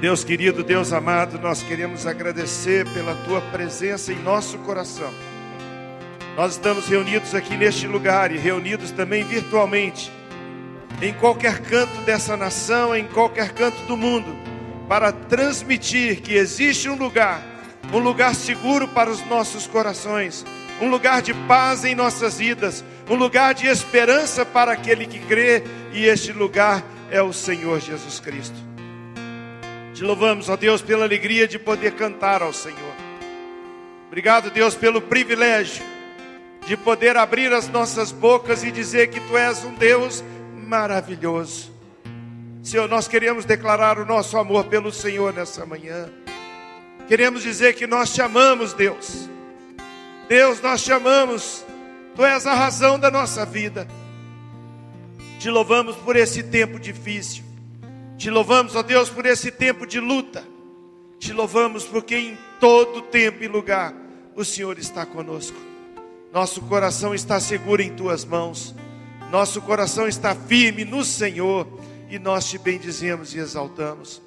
Deus querido, Deus amado, nós queremos agradecer pela tua presença em nosso coração. Nós estamos reunidos aqui neste lugar e reunidos também virtualmente, em qualquer canto dessa nação, em qualquer canto do mundo, para transmitir que existe um lugar, um lugar seguro para os nossos corações, um lugar de paz em nossas vidas, um lugar de esperança para aquele que crê, e este lugar é o Senhor Jesus Cristo. Te louvamos, ó Deus, pela alegria de poder cantar ao Senhor. Obrigado, Deus, pelo privilégio de poder abrir as nossas bocas e dizer que Tu és um Deus maravilhoso. Senhor, nós queremos declarar o nosso amor pelo Senhor nessa manhã. Queremos dizer que nós te amamos, Deus. Deus, nós te amamos. Tu és a razão da nossa vida. Te louvamos por esse tempo difícil. Te louvamos, ó Deus, por esse tempo de luta. Te louvamos porque em todo tempo e lugar o Senhor está conosco. Nosso coração está seguro em tuas mãos. Nosso coração está firme no Senhor e nós te bendizemos e exaltamos.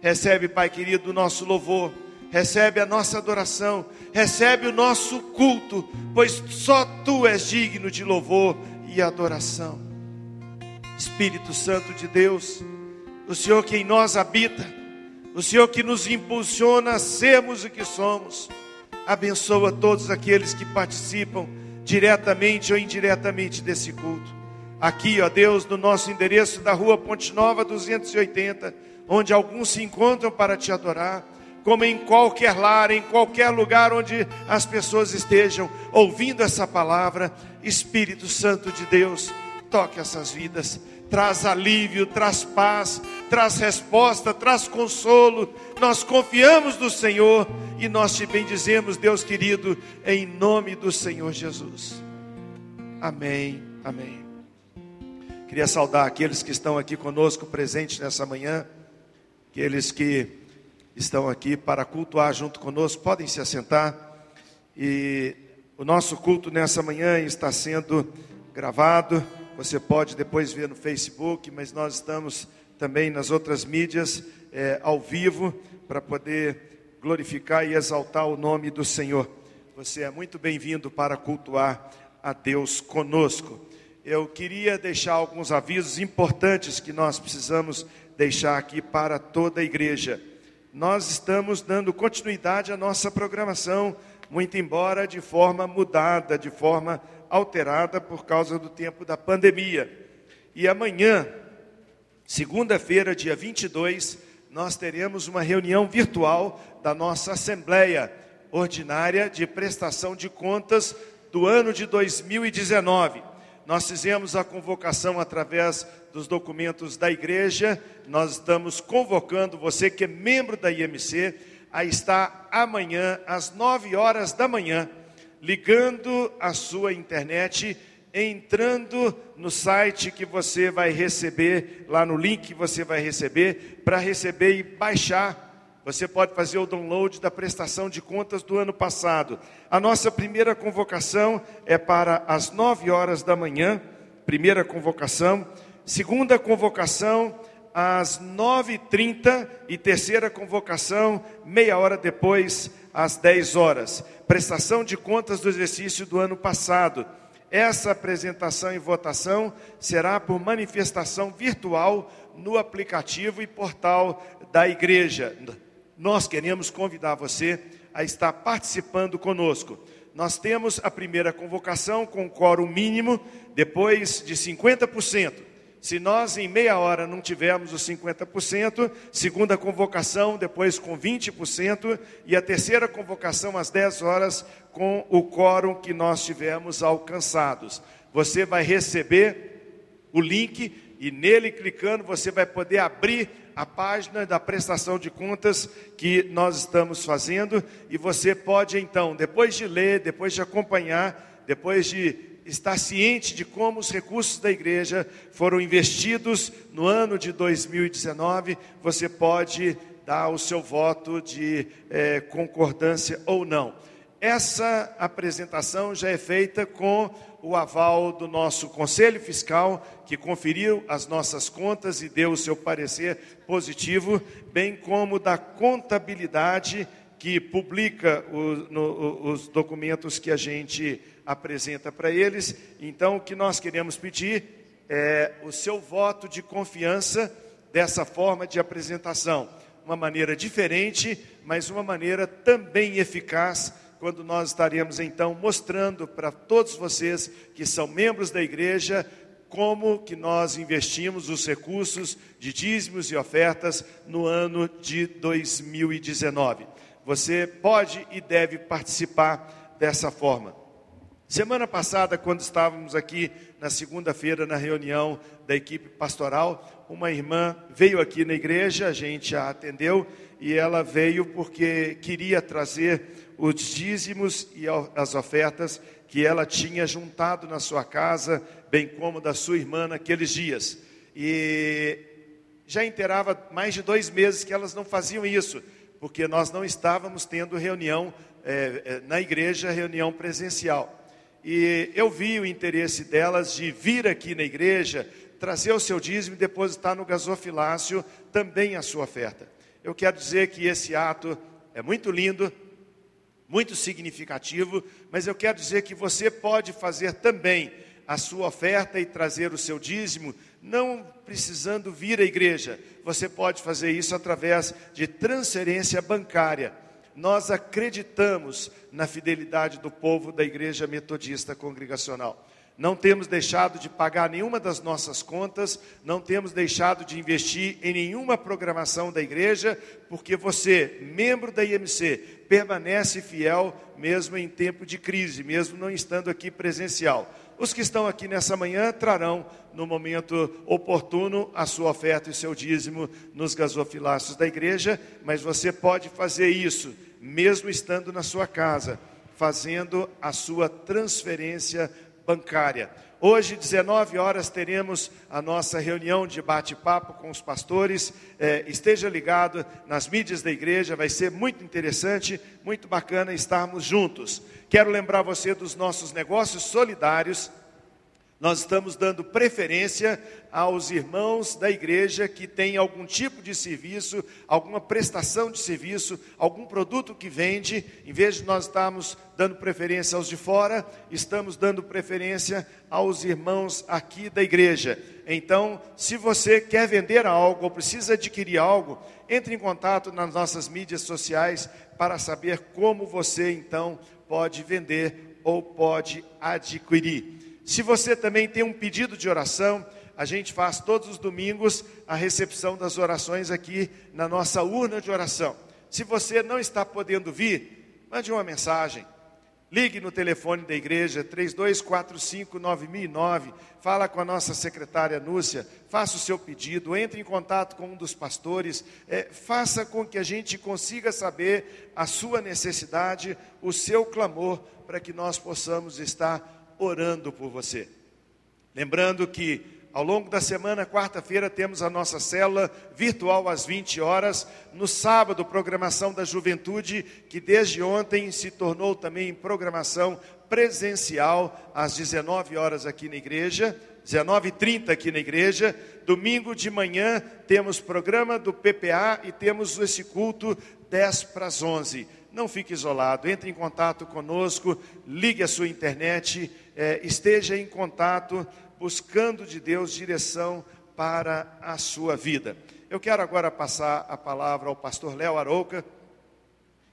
Recebe, Pai querido, o nosso louvor, recebe a nossa adoração, recebe o nosso culto, pois só tu és digno de louvor e adoração. Espírito Santo de Deus, o Senhor que em nós habita, o Senhor que nos impulsiona a sermos o que somos. Abençoa todos aqueles que participam diretamente ou indiretamente desse culto. Aqui, ó Deus, no nosso endereço da rua Ponte Nova 280, onde alguns se encontram para te adorar, como em qualquer lar, em qualquer lugar onde as pessoas estejam ouvindo essa palavra, Espírito Santo de Deus, toque essas vidas traz alívio, traz paz, traz resposta, traz consolo. Nós confiamos no Senhor e nós te bendizemos, Deus querido, em nome do Senhor Jesus. Amém, amém. Queria saudar aqueles que estão aqui conosco presentes nessa manhã, aqueles que estão aqui para cultuar junto conosco, podem se assentar. E o nosso culto nessa manhã está sendo gravado você pode depois ver no Facebook, mas nós estamos também nas outras mídias é, ao vivo para poder glorificar e exaltar o nome do Senhor. Você é muito bem-vindo para cultuar a Deus conosco. Eu queria deixar alguns avisos importantes que nós precisamos deixar aqui para toda a igreja. Nós estamos dando continuidade à nossa programação, muito embora de forma mudada, de forma alterada por causa do tempo da pandemia. E amanhã, segunda-feira, dia 22, nós teremos uma reunião virtual da nossa Assembleia Ordinária de Prestação de Contas do ano de 2019. Nós fizemos a convocação através dos documentos da igreja. Nós estamos convocando você que é membro da IMC a estar amanhã às 9 horas da manhã ligando a sua internet, entrando no site que você vai receber, lá no link que você vai receber, para receber e baixar. Você pode fazer o download da prestação de contas do ano passado. A nossa primeira convocação é para as 9 horas da manhã, primeira convocação. Segunda convocação, às 9h30 e terceira convocação, meia hora depois, às 10 horas prestação de contas do exercício do ano passado. Essa apresentação e votação será por manifestação virtual no aplicativo e portal da igreja. Nós queremos convidar você a estar participando conosco. Nós temos a primeira convocação com quórum mínimo, depois de 50%. Se nós em meia hora não tivermos os 50%, segunda convocação depois com 20% e a terceira convocação às 10 horas com o quórum que nós tivemos alcançados. Você vai receber o link e nele clicando você vai poder abrir a página da prestação de contas que nós estamos fazendo e você pode então, depois de ler, depois de acompanhar, depois de estar ciente de como os recursos da igreja foram investidos no ano de 2019, você pode dar o seu voto de é, concordância ou não. essa apresentação já é feita com o aval do nosso Conselho Fiscal, que conferiu as nossas contas e deu o seu parecer positivo, bem como da contabilidade, que publica o, no, os documentos que a gente apresenta para eles. Então, o que nós queremos pedir é o seu voto de confiança dessa forma de apresentação. Uma maneira diferente, mas uma maneira também eficaz quando nós estaremos então mostrando para todos vocês que são membros da igreja como que nós investimos os recursos de dízimos e ofertas no ano de 2019. Você pode e deve participar dessa forma. Semana passada, quando estávamos aqui na segunda-feira na reunião da equipe pastoral, uma irmã veio aqui na igreja, a gente a atendeu e ela veio porque queria trazer os dízimos e as ofertas que ela tinha juntado na sua casa, bem como da sua irmã naqueles dias. E já inteirava mais de dois meses que elas não faziam isso, porque nós não estávamos tendo reunião é, é, na igreja, reunião presencial. E eu vi o interesse delas de vir aqui na igreja, trazer o seu dízimo e depositar no gasofilácio também a sua oferta. Eu quero dizer que esse ato é muito lindo, muito significativo, mas eu quero dizer que você pode fazer também a sua oferta e trazer o seu dízimo, não precisando vir à igreja. Você pode fazer isso através de transferência bancária. Nós acreditamos na fidelidade do povo da Igreja Metodista Congregacional. Não temos deixado de pagar nenhuma das nossas contas, não temos deixado de investir em nenhuma programação da igreja, porque você, membro da IMC, permanece fiel mesmo em tempo de crise, mesmo não estando aqui presencial. Os que estão aqui nessa manhã trarão, no momento oportuno, a sua oferta e seu dízimo nos gasofilácios da igreja, mas você pode fazer isso, mesmo estando na sua casa, fazendo a sua transferência bancária. Hoje, 19 horas, teremos a nossa reunião de bate-papo com os pastores. É, esteja ligado nas mídias da igreja, vai ser muito interessante, muito bacana estarmos juntos. Quero lembrar você dos nossos negócios solidários nós estamos dando preferência aos irmãos da igreja que têm algum tipo de serviço, alguma prestação de serviço, algum produto que vende, em vez de nós estarmos dando preferência aos de fora, estamos dando preferência aos irmãos aqui da igreja. Então, se você quer vender algo ou precisa adquirir algo, entre em contato nas nossas mídias sociais para saber como você então pode vender ou pode adquirir. Se você também tem um pedido de oração, a gente faz todos os domingos a recepção das orações aqui na nossa urna de oração. Se você não está podendo vir, mande uma mensagem. Ligue no telefone da igreja 32459009, fala com a nossa secretária Núcia, faça o seu pedido, entre em contato com um dos pastores, é, faça com que a gente consiga saber a sua necessidade, o seu clamor, para que nós possamos estar orando por você. Lembrando que ao longo da semana, quarta-feira, temos a nossa célula virtual às 20 horas. No sábado, programação da juventude, que desde ontem se tornou também programação presencial às 19 horas aqui na igreja. 19h30 aqui na igreja. Domingo de manhã temos programa do PPA e temos esse culto 10 para as 11 não fique isolado, entre em contato conosco, ligue a sua internet, é, esteja em contato, buscando de Deus direção para a sua vida. Eu quero agora passar a palavra ao pastor Léo Arouca,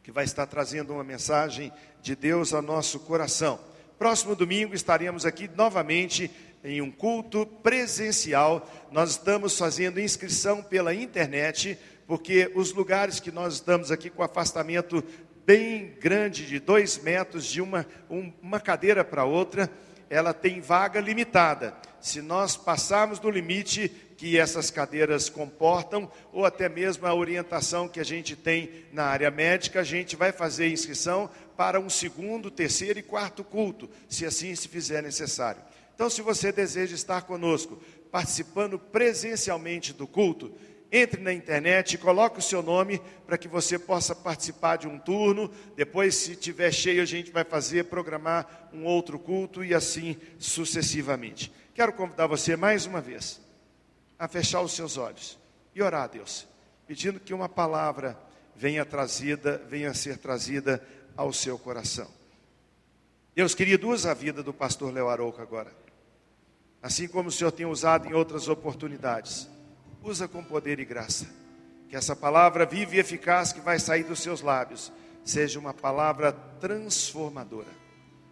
que vai estar trazendo uma mensagem de Deus ao nosso coração. Próximo domingo estaremos aqui novamente em um culto presencial. Nós estamos fazendo inscrição pela internet, porque os lugares que nós estamos aqui com afastamento bem grande, de dois metros, de uma, um, uma cadeira para outra, ela tem vaga limitada. Se nós passarmos do limite que essas cadeiras comportam, ou até mesmo a orientação que a gente tem na área médica, a gente vai fazer inscrição para um segundo, terceiro e quarto culto, se assim se fizer necessário. Então, se você deseja estar conosco, participando presencialmente do culto, entre na internet coloque o seu nome para que você possa participar de um turno. Depois, se tiver cheio, a gente vai fazer, programar um outro culto e assim sucessivamente. Quero convidar você mais uma vez a fechar os seus olhos e orar a Deus, pedindo que uma palavra venha trazida, venha ser trazida ao seu coração. Deus querido, usa a vida do pastor Leo Arouca agora. Assim como o Senhor tem usado em outras oportunidades usa com poder e graça. Que essa palavra viva e eficaz que vai sair dos seus lábios seja uma palavra transformadora.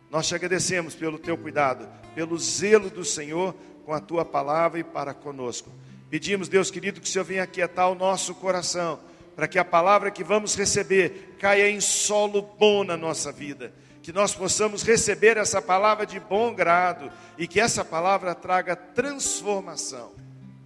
Nós te agradecemos pelo teu cuidado, pelo zelo do Senhor com a tua palavra e para conosco. Pedimos, Deus querido, que o Senhor venha aquietar o nosso coração, para que a palavra que vamos receber caia em solo bom na nossa vida. Que nós possamos receber essa palavra de bom grado e que essa palavra traga transformação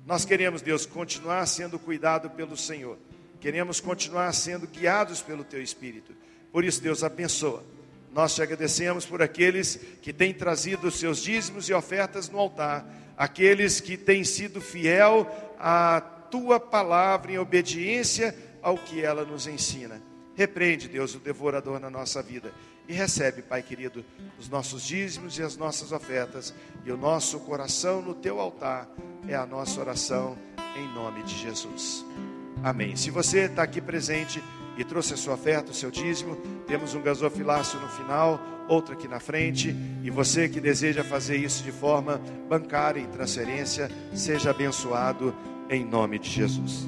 nós queremos, Deus, continuar sendo cuidado pelo Senhor. Queremos continuar sendo guiados pelo Teu Espírito. Por isso, Deus, abençoa. Nós te agradecemos por aqueles que têm trazido os seus dízimos e ofertas no altar, aqueles que têm sido fiel à tua palavra em obediência ao que ela nos ensina. Repreende, Deus, o devorador na nossa vida e recebe, Pai querido, os nossos dízimos e as nossas ofertas e o nosso coração no teu altar é a nossa oração em nome de Jesus. Amém. Se você está aqui presente e trouxe a sua oferta, o seu dízimo, temos um gasofilácio no final, outro aqui na frente, e você que deseja fazer isso de forma bancária, em transferência, seja abençoado em nome de Jesus.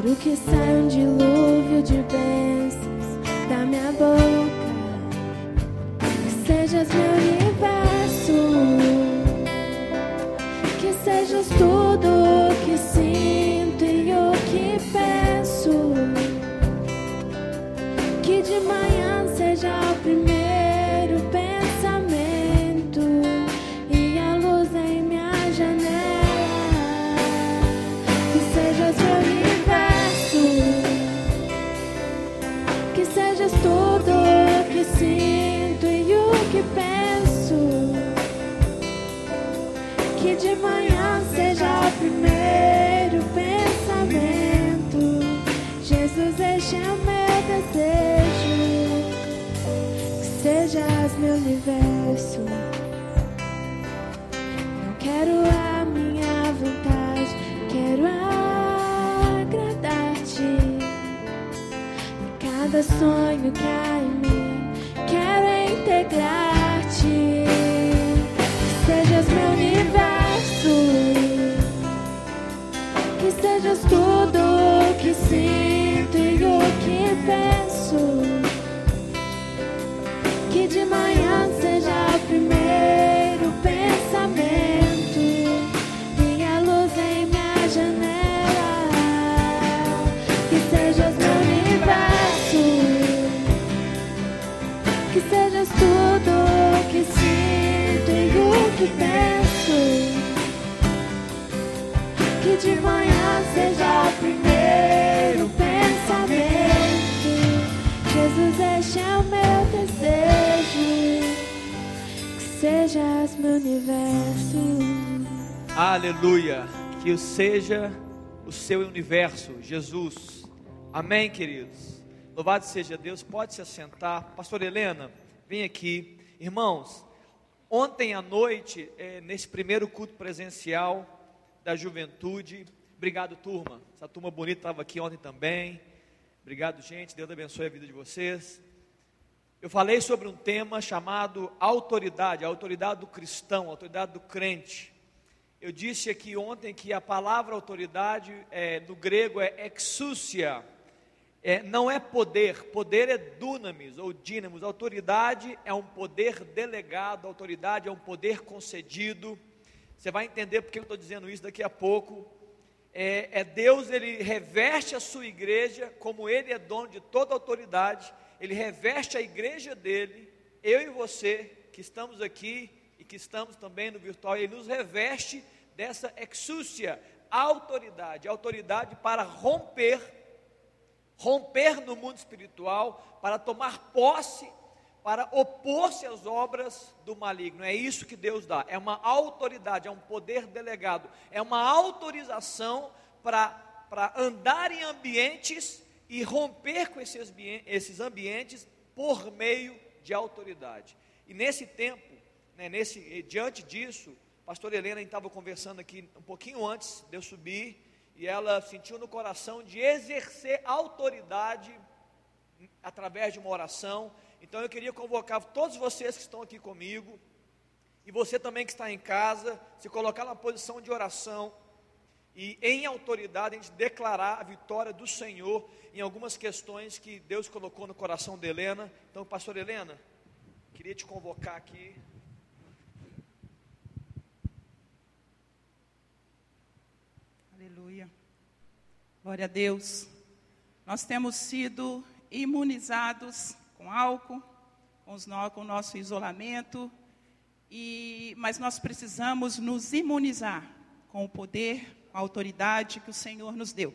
Quero que saia um dilúvio de bênçãos da minha boca. Que sejas meu universo, que sejas tudo o que sinto e o que penso. Que de manhã O meu desejo. Que sejas meu universo. Não quero a minha vontade, quero agradar-te cada sonho que há Aleluia. Que seja o seu universo, Jesus. Amém, queridos. Louvado seja Deus. Pode se assentar. Pastor Helena, vem aqui. Irmãos, ontem à noite, eh, nesse primeiro culto presencial da juventude, obrigado, turma. Essa turma bonita estava aqui ontem também. Obrigado, gente. Deus abençoe a vida de vocês. Eu falei sobre um tema chamado autoridade, a autoridade do cristão, a autoridade do crente. Eu disse aqui ontem que a palavra autoridade é, no grego é exúcia, é, não é poder, poder é dunamis ou dínamos, autoridade é um poder delegado, autoridade é um poder concedido. Você vai entender porque eu estou dizendo isso daqui a pouco. É, é, Deus, ele reveste a sua igreja, como ele é dono de toda autoridade, ele reveste a igreja dele, eu e você, que estamos aqui que estamos também no virtual, ele nos reveste dessa exúcia, autoridade, autoridade para romper romper no mundo espiritual, para tomar posse, para opor-se às obras do maligno. É isso que Deus dá. É uma autoridade, é um poder delegado, é uma autorização para, para andar em ambientes e romper com esses, esses ambientes por meio de autoridade. E nesse tempo, né, nesse, diante disso, pastor Helena estava conversando aqui um pouquinho antes de eu subir, e ela sentiu no coração de exercer autoridade através de uma oração. Então eu queria convocar todos vocês que estão aqui comigo, e você também que está em casa, se colocar na posição de oração e em autoridade a gente declarar a vitória do Senhor em algumas questões que Deus colocou no coração de Helena. Então, pastor Helena, queria te convocar aqui. Aleluia. Glória a Deus. Nós temos sido imunizados com álcool, com, os, com o nosso isolamento, e, mas nós precisamos nos imunizar com o poder, com a autoridade que o Senhor nos deu.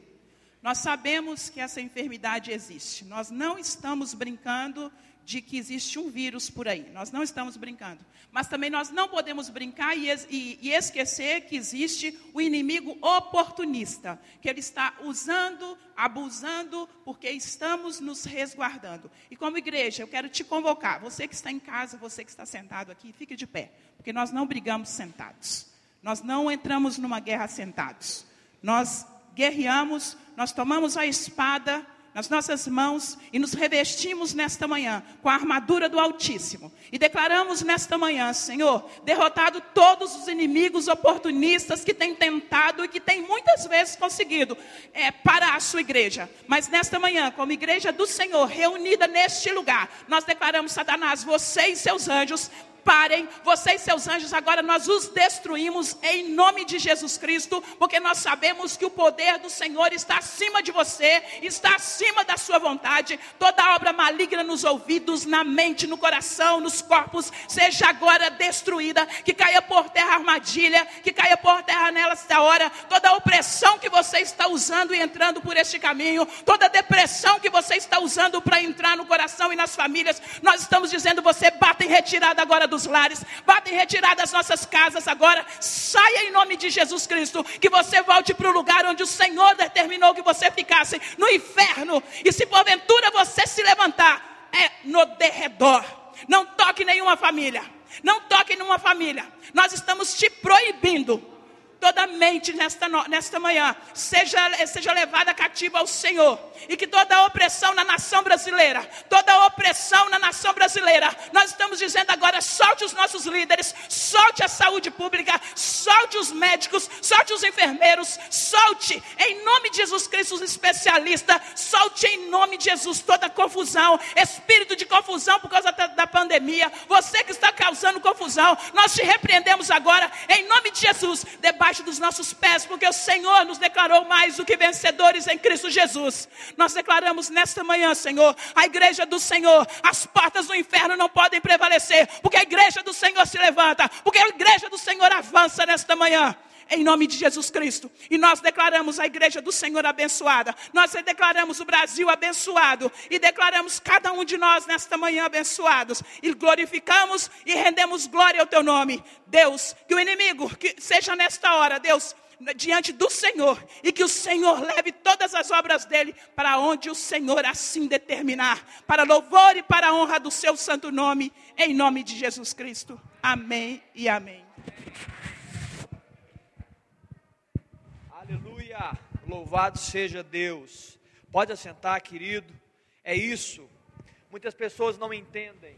Nós sabemos que essa enfermidade existe. Nós não estamos brincando de que existe um vírus por aí. Nós não estamos brincando. Mas também nós não podemos brincar e, e, e, esquecer que existe o inimigo oportunista, que ele está usando, abusando, porque estamos nos resguardando. E como igreja, eu quero te convocar, você que está em casa, você que está sentado aqui, fique de pé, porque nós não brigamos sentados. Nós não entramos numa guerra sentados. Nós guerreamos, nós tomamos a espada nas nossas mãos e nos revestimos nesta manhã com a armadura do Altíssimo. E declaramos nesta manhã, Senhor, derrotado todos os inimigos oportunistas que têm tentado e que têm muitas vezes conseguido é, parar a sua igreja. Mas nesta manhã, como igreja do Senhor, reunida neste lugar, nós declaramos, Satanás, você e seus anjos, parem, vocês seus anjos, agora nós os destruímos em nome de Jesus Cristo, porque nós sabemos que o poder do Senhor está acima de você, está acima da sua vontade. Toda obra maligna nos ouvidos, na mente, no coração, nos corpos, seja agora destruída, que caia por terra a armadilha, que caia por terra nesta hora, toda opressão que você está usando e entrando por este caminho, toda depressão que você está usando para entrar no coração e nas famílias, nós estamos dizendo, você bata em retirada agora dos lares, bata em retirada das nossas casas agora. Saia em nome de Jesus Cristo, que você volte para o lugar onde o Senhor determinou que você ficasse, no inferno. E se porventura você se levantar, é no derredor. Não toque nenhuma família. Não toque nenhuma família. Nós estamos te proibindo toda mente nesta, nesta manhã seja, seja levada cativa ao Senhor. E que toda opressão na nação brasileira, toda opressão na nação brasileira, nós estamos dizendo agora: solte os nossos líderes, solte a saúde pública, solte os médicos, solte os enfermeiros, solte em nome de Jesus Cristo os especialistas, solte em nome de Jesus toda confusão, espírito de confusão por causa da, da pandemia, você que está causando confusão, nós te repreendemos agora em nome de Jesus, debaixo debaixo dos nossos pés, porque o Senhor nos declarou mais do que vencedores em Cristo Jesus. Nós declaramos nesta manhã, Senhor, a igreja do Senhor, as portas do inferno não podem prevalecer, porque a igreja do Senhor se levanta, porque a igreja do Senhor avança nesta manhã em nome de Jesus Cristo. E nós declaramos a igreja do Senhor abençoada. Nós declaramos o Brasil abençoado. E declaramos cada um de nós nesta manhã abençoados. E glorificamos e rendemos glória ao teu nome. Deus, que o inimigo, que seja nesta hora, Deus, diante do Senhor e que o Senhor leve todas as obras dele para onde o Senhor assim determinar, para louvor e para honra do seu santo nome, em nome de Jesus Cristo. Amém e amém. Louvado seja Deus. Pode assentar, querido. É isso. Muitas pessoas não entendem.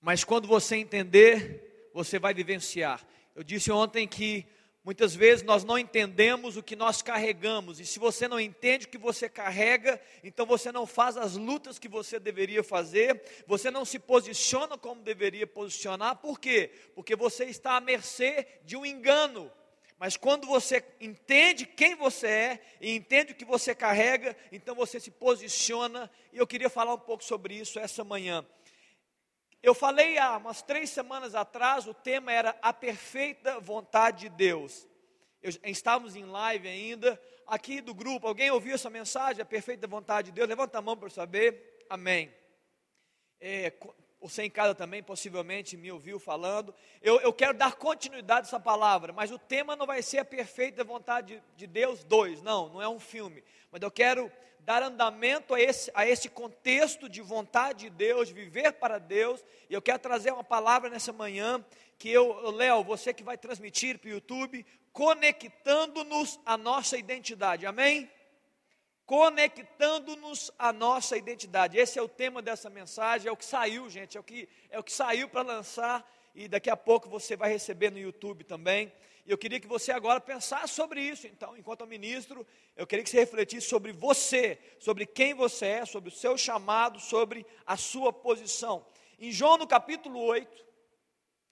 Mas quando você entender, você vai vivenciar. Eu disse ontem que Muitas vezes nós não entendemos o que nós carregamos, e se você não entende o que você carrega, então você não faz as lutas que você deveria fazer, você não se posiciona como deveria posicionar, por quê? Porque você está à mercê de um engano. Mas quando você entende quem você é e entende o que você carrega, então você se posiciona, e eu queria falar um pouco sobre isso essa manhã. Eu falei há umas três semanas atrás, o tema era a perfeita vontade de Deus. Eu, estávamos em live ainda, aqui do grupo. Alguém ouviu essa mensagem, a perfeita vontade de Deus? Levanta a mão para eu saber. Amém. É, você em casa também possivelmente me ouviu falando. Eu, eu quero dar continuidade a essa palavra, mas o tema não vai ser a perfeita vontade de, de Deus 2, não, não é um filme. Mas eu quero dar andamento a esse, a esse contexto de vontade de Deus, de viver para Deus. E eu quero trazer uma palavra nessa manhã que eu, Léo, você que vai transmitir para o YouTube, conectando-nos à nossa identidade. Amém? Conectando-nos à nossa identidade. Esse é o tema dessa mensagem, é o que saiu, gente, é o que, é o que saiu para lançar e daqui a pouco você vai receber no YouTube também. E eu queria que você agora pensasse sobre isso. Então, enquanto eu ministro, eu queria que você refletisse sobre você, sobre quem você é, sobre o seu chamado, sobre a sua posição. Em João, no capítulo 8,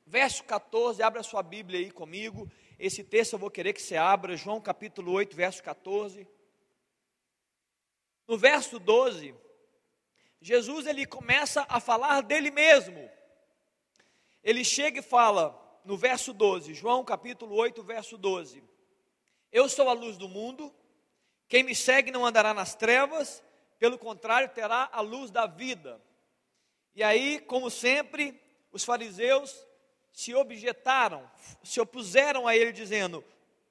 verso 14, abra sua Bíblia aí comigo. Esse texto eu vou querer que você abra, João capítulo 8, verso 14. No verso 12, Jesus ele começa a falar dele mesmo. Ele chega e fala: no verso 12, João capítulo 8, verso 12: Eu sou a luz do mundo, quem me segue não andará nas trevas, pelo contrário, terá a luz da vida. E aí, como sempre, os fariseus se objetaram, se opuseram a ele, dizendo: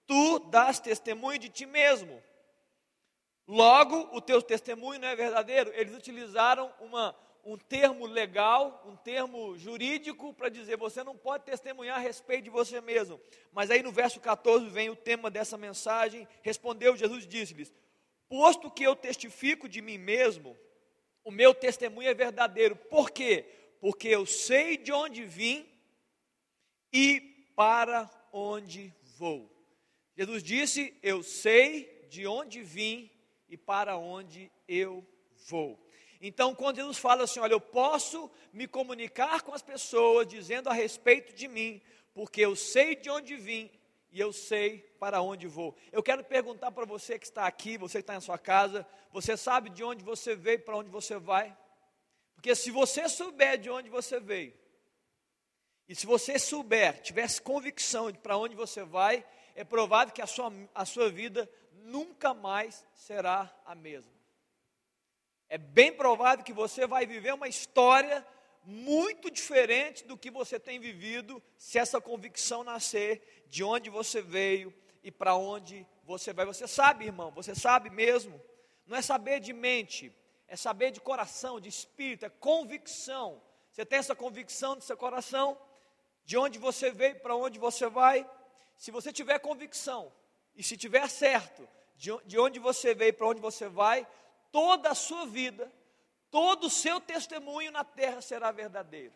Tu dás testemunho de ti mesmo. Logo, o teu testemunho não é verdadeiro. Eles utilizaram uma, um termo legal, um termo jurídico para dizer você não pode testemunhar a respeito de você mesmo. Mas aí no verso 14 vem o tema dessa mensagem. Respondeu Jesus e disse-lhes: Posto que eu testifico de mim mesmo, o meu testemunho é verdadeiro. Por quê? Porque eu sei de onde vim e para onde vou. Jesus disse: Eu sei de onde vim e para onde eu vou. Então, quando Jesus fala assim, olha, eu posso me comunicar com as pessoas dizendo a respeito de mim, porque eu sei de onde vim e eu sei para onde vou. Eu quero perguntar para você que está aqui, você que está na sua casa, você sabe de onde você veio, para onde você vai? Porque se você souber de onde você veio, e se você souber, tivesse convicção de para onde você vai, é provável que a sua, a sua vida nunca mais será a mesma é bem provável que você vai viver uma história muito diferente do que você tem vivido, se essa convicção nascer de onde você veio e para onde você vai. Você sabe, irmão, você sabe mesmo. Não é saber de mente, é saber de coração, de espírito, é convicção. Você tem essa convicção do seu coração, de onde você veio, para onde você vai. Se você tiver convicção e se tiver certo de onde você veio, para onde você vai, toda a sua vida, todo o seu testemunho na terra será verdadeiro.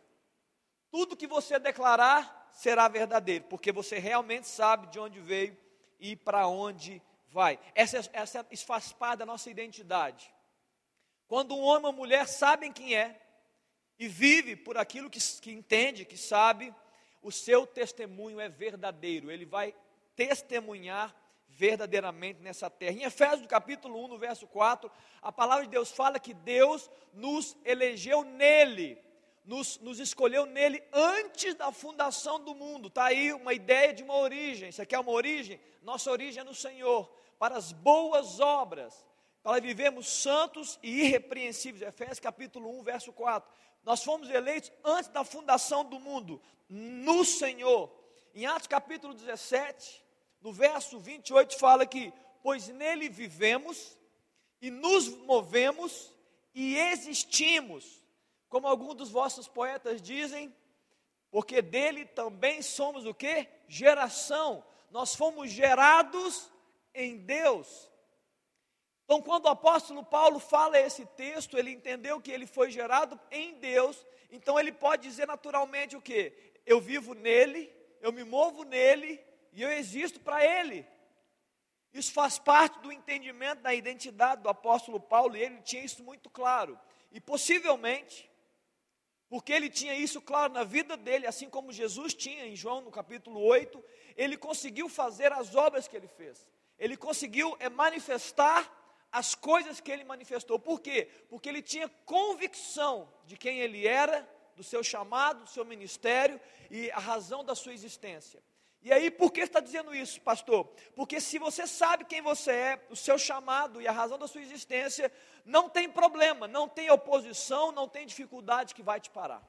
Tudo que você declarar será verdadeiro, porque você realmente sabe de onde veio e para onde vai. Essa, essa, isso faz parte da nossa identidade. Quando um homem ou mulher sabem quem é e vive por aquilo que, que entende, que sabe, o seu testemunho é verdadeiro. Ele vai testemunhar verdadeiramente nessa terra. Em Efésios capítulo 1, no verso 4, a palavra de Deus fala que Deus nos elegeu nele, nos, nos escolheu nele antes da fundação do mundo. Está aí uma ideia de uma origem. Isso aqui é uma origem? Nossa origem é no Senhor, para as boas obras, para vivermos santos e irrepreensíveis. Efésios capítulo 1, verso 4. Nós fomos eleitos antes da fundação do mundo, no Senhor. Em Atos capítulo 17, no verso 28 fala que, pois nele vivemos e nos movemos e existimos, como alguns dos vossos poetas dizem, porque dele também somos o que? Geração. Nós fomos gerados em Deus. Então, quando o apóstolo Paulo fala esse texto, ele entendeu que ele foi gerado em Deus, então ele pode dizer naturalmente o que? Eu vivo nele, eu me movo nele e eu existo para Ele. Isso faz parte do entendimento da identidade do apóstolo Paulo, e ele tinha isso muito claro. E possivelmente, porque ele tinha isso claro na vida dele, assim como Jesus tinha em João no capítulo 8, ele conseguiu fazer as obras que ele fez. Ele conseguiu é, manifestar as coisas que ele manifestou. Por quê? Porque ele tinha convicção de quem ele era, do seu chamado, do seu ministério e a razão da sua existência. E aí, por que está dizendo isso, pastor? Porque se você sabe quem você é, o seu chamado e a razão da sua existência, não tem problema, não tem oposição, não tem dificuldade que vai te parar.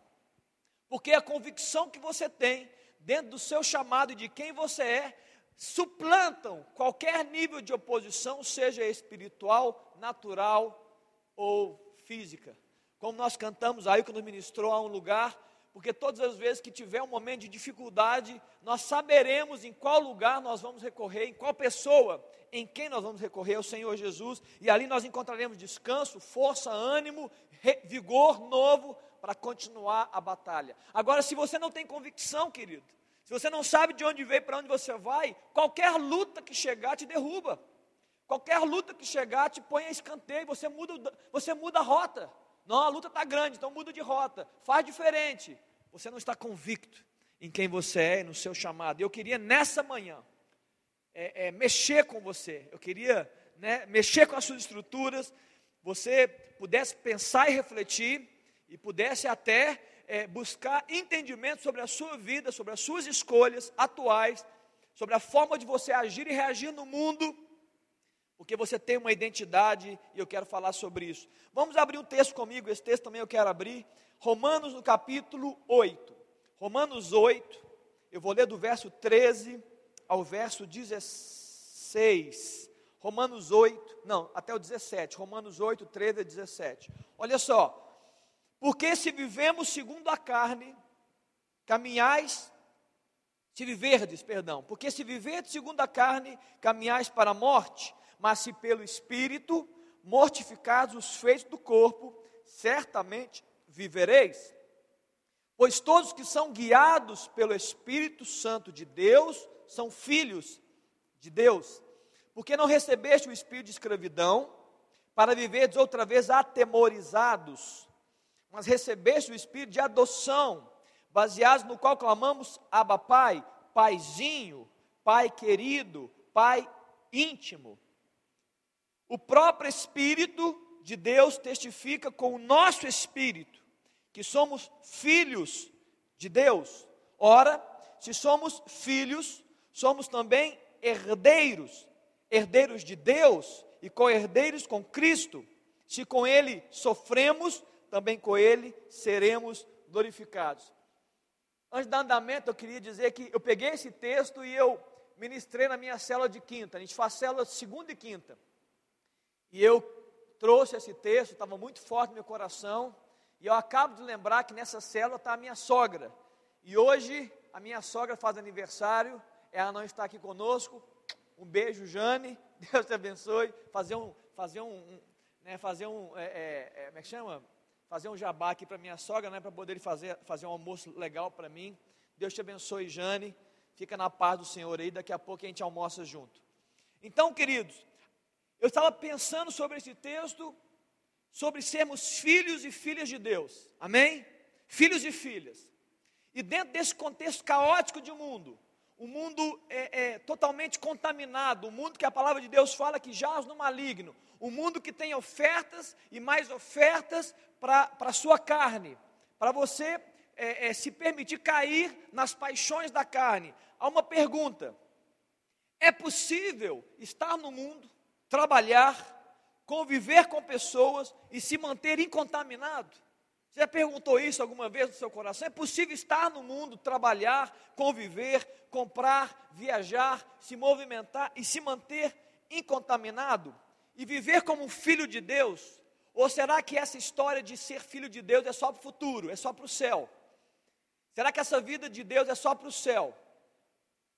Porque a convicção que você tem dentro do seu chamado e de quem você é, suplantam qualquer nível de oposição, seja espiritual, natural ou física. Como nós cantamos aí, quando ministrou a um lugar, porque todas as vezes que tiver um momento de dificuldade, nós saberemos em qual lugar nós vamos recorrer, em qual pessoa, em quem nós vamos recorrer, ao Senhor Jesus, e ali nós encontraremos descanso, força, ânimo, vigor novo para continuar a batalha. Agora, se você não tem convicção, querido, se você não sabe de onde veio, para onde você vai, qualquer luta que chegar te derruba. Qualquer luta que chegar te põe a escanteio, você muda, você muda a rota. Não, a luta está grande, então muda de rota, faz diferente. Você não está convicto em quem você é, no seu chamado. Eu queria nessa manhã é, é, mexer com você. Eu queria né, mexer com as suas estruturas. Você pudesse pensar e refletir e pudesse até é, buscar entendimento sobre a sua vida, sobre as suas escolhas atuais, sobre a forma de você agir e reagir no mundo porque você tem uma identidade e eu quero falar sobre isso. Vamos abrir um texto comigo, esse texto também eu quero abrir. Romanos no capítulo 8. Romanos 8, eu vou ler do verso 13 ao verso 16. Romanos 8, não, até o 17. Romanos 8, 13 a 17. Olha só. Porque se vivemos segundo a carne, caminhais se viverdes, perdão, porque se viverdes segundo a carne, caminhais para a morte, mas se pelo Espírito mortificados os feitos do corpo, certamente vivereis. Pois todos que são guiados pelo Espírito Santo de Deus são filhos de Deus. Porque não recebeste o espírito de escravidão para viverdes outra vez atemorizados, mas recebeste o espírito de adoção, baseados no qual clamamos Abba Pai, Paizinho, Pai querido, Pai íntimo. O próprio Espírito de Deus testifica com o nosso espírito que somos filhos de Deus. Ora, se somos filhos, somos também herdeiros, herdeiros de Deus e co-herdeiros com Cristo. Se com Ele sofremos, também com Ele seremos glorificados. Antes do andamento, eu queria dizer que eu peguei esse texto e eu ministrei na minha célula de quinta. A gente faz célula segunda e quinta. E eu trouxe esse texto, estava muito forte no meu coração. E eu acabo de lembrar que nessa célula está a minha sogra. E hoje a minha sogra faz aniversário, ela não está aqui conosco. Um beijo, Jane. Deus te abençoe. Fazer um, fazer um, um né, fazer um, é, é, é, como é que chama? Fazer um jabá aqui para minha sogra, né, para poder fazer, fazer um almoço legal para mim. Deus te abençoe, Jane. Fica na paz do Senhor aí, daqui a pouco a gente almoça junto. Então, queridos, eu estava pensando sobre esse texto, sobre sermos filhos e filhas de Deus, amém? Filhos e filhas. E dentro desse contexto caótico de mundo, um mundo é, é, totalmente contaminado, um mundo que a palavra de Deus fala que jaz no maligno, um mundo que tem ofertas e mais ofertas para a sua carne, para você é, é, se permitir cair nas paixões da carne. Há uma pergunta: é possível estar no mundo, trabalhar, conviver com pessoas e se manter incontaminado? Você já perguntou isso alguma vez no seu coração? É possível estar no mundo, trabalhar, conviver, comprar, viajar, se movimentar e se manter incontaminado? E viver como um filho de Deus? Ou será que essa história de ser filho de Deus é só para o futuro, é só para o céu? Será que essa vida de Deus é só para o céu?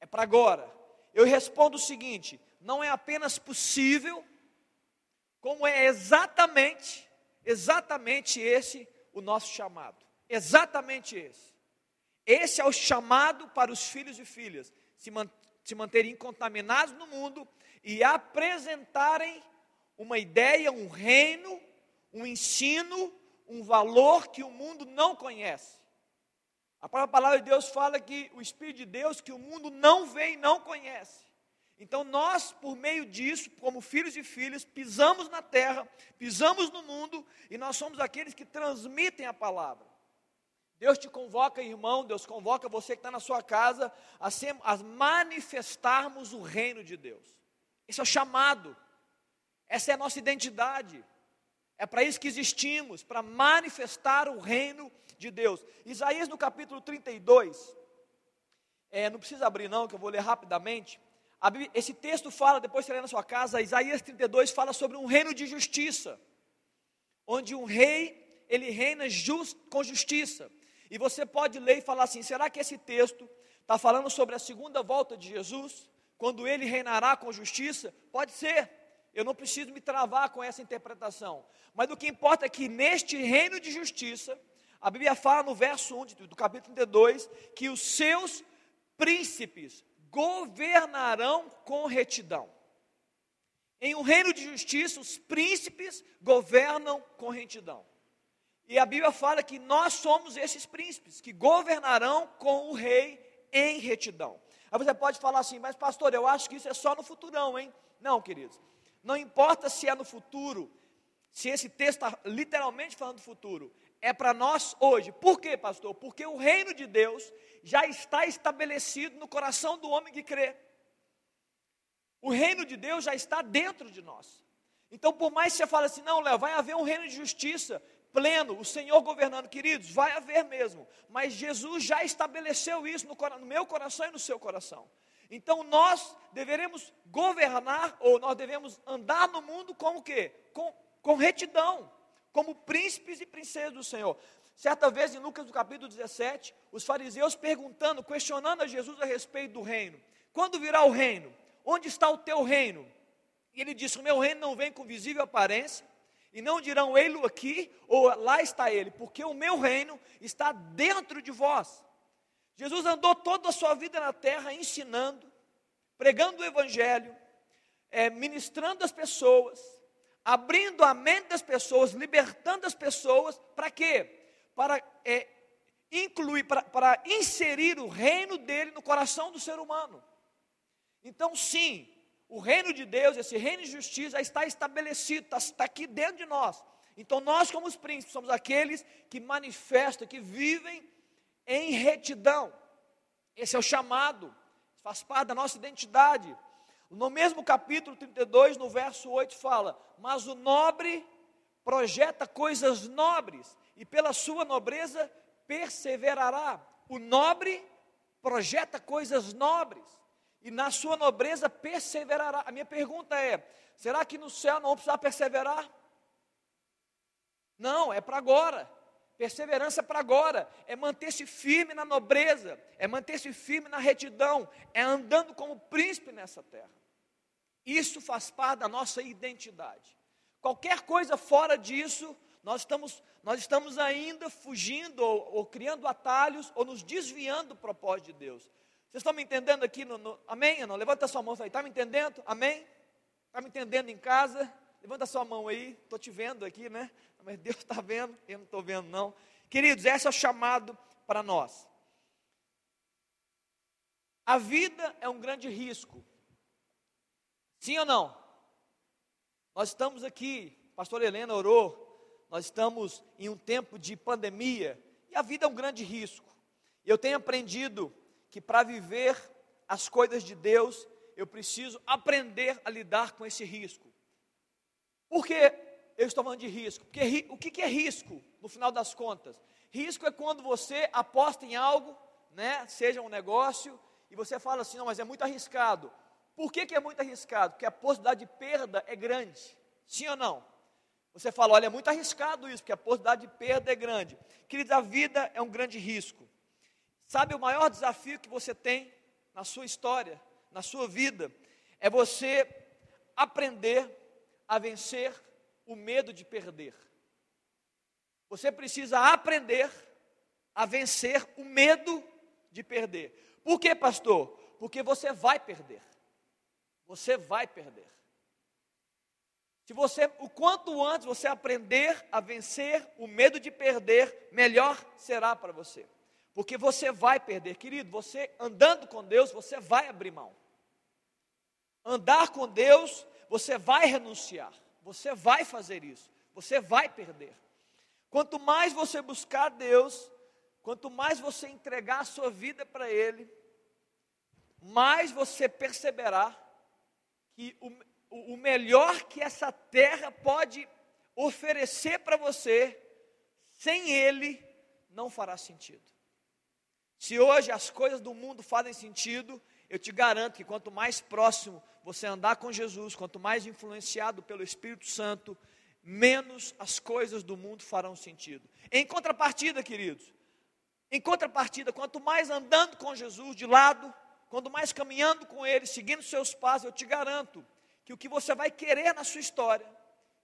É para agora? Eu respondo o seguinte: não é apenas possível, como é exatamente, exatamente esse o nosso chamado. Exatamente esse. Esse é o chamado para os filhos e filhas, se, man se manterem incontaminados no mundo e apresentarem uma ideia, um reino, um ensino, um valor que o mundo não conhece. A própria palavra de Deus fala que o Espírito de Deus que o mundo não vê e não conhece. Então nós, por meio disso, como filhos e filhas, pisamos na terra, pisamos no mundo e nós somos aqueles que transmitem a palavra. Deus te convoca, irmão, Deus convoca você que está na sua casa a, ser, a manifestarmos o reino de Deus. Esse é o chamado, essa é a nossa identidade. É para isso que existimos, para manifestar o reino de Deus. Isaías no capítulo 32, é, não precisa abrir não, que eu vou ler rapidamente. Esse texto fala, depois você lê na sua casa, Isaías 32 fala sobre um reino de justiça, onde um rei, ele reina just, com justiça. E você pode ler e falar assim: será que esse texto está falando sobre a segunda volta de Jesus, quando ele reinará com justiça? Pode ser, eu não preciso me travar com essa interpretação. Mas o que importa é que neste reino de justiça, a Bíblia fala no verso 1 do capítulo 32 que os seus príncipes governarão com retidão. Em um reino de justiça, os príncipes governam com retidão. E a Bíblia fala que nós somos esses príncipes que governarão com o rei em retidão. Aí você pode falar assim, mas pastor, eu acho que isso é só no futurão, hein? Não, queridos. Não importa se é no futuro, se esse texto está literalmente falando do futuro, é para nós hoje. Por quê, pastor? Porque o reino de Deus já está estabelecido no coração do homem que crê. O reino de Deus já está dentro de nós. Então, por mais que você fale assim, não, Léo, vai haver um reino de justiça pleno, o Senhor governando, queridos, vai haver mesmo. Mas Jesus já estabeleceu isso no, no meu coração e no seu coração. Então nós deveremos governar, ou nós devemos andar no mundo com o quê? Com, com retidão, como príncipes e princesas do Senhor. Certa vez em Lucas no capítulo 17, os fariseus perguntando, questionando a Jesus a respeito do reino. Quando virá o reino? Onde está o teu reino? E ele disse: O meu reino não vem com visível aparência, e não dirão ele aqui ou lá está ele, porque o meu reino está dentro de vós. Jesus andou toda a sua vida na terra ensinando, pregando o evangelho, é, ministrando as pessoas, abrindo a mente das pessoas, libertando as pessoas, para quê? para é, incluir, para, inserir o reino dele no coração do ser humano. Então, sim, o reino de Deus, esse reino de justiça, está estabelecido, está, está aqui dentro de nós. Então, nós, como os príncipes, somos aqueles que manifestam, que vivem em retidão. Esse é o chamado, faz parte da nossa identidade. No mesmo capítulo 32, no verso 8, fala: Mas o nobre projeta coisas nobres, e pela sua nobreza perseverará. O nobre projeta coisas nobres e na sua nobreza perseverará. A minha pergunta é: será que no céu não vamos precisar perseverar? Não, é para agora. Perseverança para agora, é manter-se firme na nobreza, é manter-se firme na retidão, é andando como príncipe nessa terra. Isso faz parte da nossa identidade. Qualquer coisa fora disso nós estamos, nós estamos ainda fugindo ou, ou criando atalhos ou nos desviando do propósito de Deus. Vocês estão me entendendo aqui? No, no, amém? Não? Levanta sua mão aí. Está me entendendo? Amém? Está me entendendo em casa? Levanta sua mão aí. Estou te vendo aqui, né? Mas Deus está vendo. Eu não estou vendo, não. Queridos, esse é o chamado para nós. A vida é um grande risco. Sim ou não? Nós estamos aqui, pastor Helena orou nós estamos em um tempo de pandemia e a vida é um grande risco. Eu tenho aprendido que para viver as coisas de Deus, eu preciso aprender a lidar com esse risco. Por que eu estou falando de risco? Porque o que é risco, no final das contas? Risco é quando você aposta em algo, né, seja um negócio, e você fala assim, não, mas é muito arriscado. Por que, que é muito arriscado? Porque a possibilidade de perda é grande. Sim ou não? Você fala, olha, é muito arriscado isso, porque a possibilidade de perda é grande. Queridos, a vida é um grande risco. Sabe o maior desafio que você tem na sua história, na sua vida, é você aprender a vencer o medo de perder. Você precisa aprender a vencer o medo de perder. Por quê, pastor? porque você vai perder. Você vai perder. Se você, o quanto antes você aprender a vencer o medo de perder, melhor será para você. Porque você vai perder, querido, você andando com Deus, você vai abrir mão. Andar com Deus, você vai renunciar. Você vai fazer isso. Você vai perder. Quanto mais você buscar Deus, quanto mais você entregar a sua vida para Ele, mais você perceberá que o, o melhor que essa terra pode oferecer para você, sem Ele, não fará sentido. Se hoje as coisas do mundo fazem sentido, eu te garanto que quanto mais próximo você andar com Jesus, quanto mais influenciado pelo Espírito Santo, menos as coisas do mundo farão sentido. Em contrapartida, queridos, em contrapartida, quanto mais andando com Jesus de lado, quanto mais caminhando com Ele, seguindo seus passos, eu te garanto que o que você vai querer na sua história,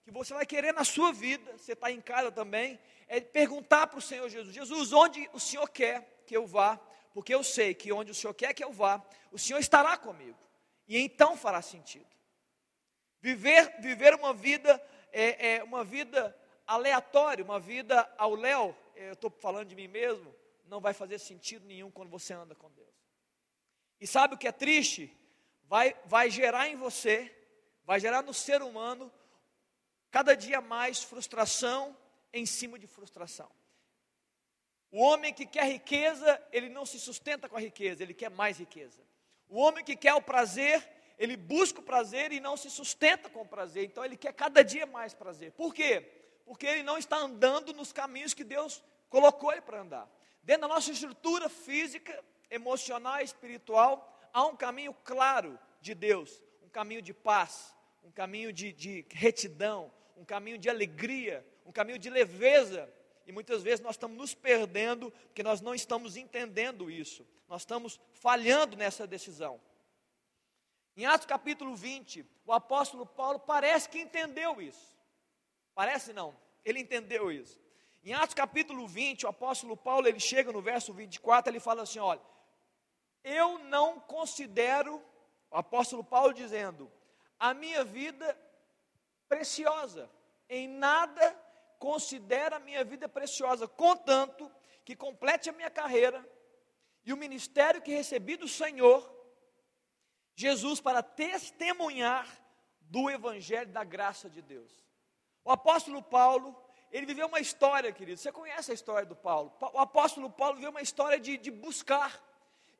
que você vai querer na sua vida, você está em casa também, é perguntar para o Senhor Jesus: Jesus, onde o Senhor quer que eu vá? Porque eu sei que onde o Senhor quer que eu vá, o Senhor estará comigo, e então fará sentido. Viver, viver uma vida, é, é uma vida aleatória, uma vida ao léu, é, eu estou falando de mim mesmo, não vai fazer sentido nenhum quando você anda com Deus. E sabe o que é triste? Vai, vai gerar em você, vai gerar no ser humano, cada dia mais frustração em cima de frustração. O homem que quer riqueza, ele não se sustenta com a riqueza, ele quer mais riqueza. O homem que quer o prazer, ele busca o prazer e não se sustenta com o prazer, então ele quer cada dia mais prazer. Por quê? Porque ele não está andando nos caminhos que Deus colocou ele para andar. Dentro da nossa estrutura física, emocional e espiritual, há um caminho claro de Deus, um caminho de paz, um caminho de, de retidão, um caminho de alegria, um caminho de leveza. E muitas vezes nós estamos nos perdendo porque nós não estamos entendendo isso, nós estamos falhando nessa decisão. Em Atos capítulo 20, o apóstolo Paulo parece que entendeu isso. Parece não, ele entendeu isso. Em Atos capítulo 20, o apóstolo Paulo, ele chega no verso 24, ele fala assim, olha, eu não considero, o apóstolo Paulo dizendo, a minha vida preciosa, em nada considero a minha vida preciosa, contanto que complete a minha carreira e o ministério que recebi do Senhor, Jesus, para testemunhar do Evangelho da graça de Deus. O apóstolo Paulo, ele viveu uma história, querido. Você conhece a história do Paulo? O apóstolo Paulo viveu uma história de, de buscar.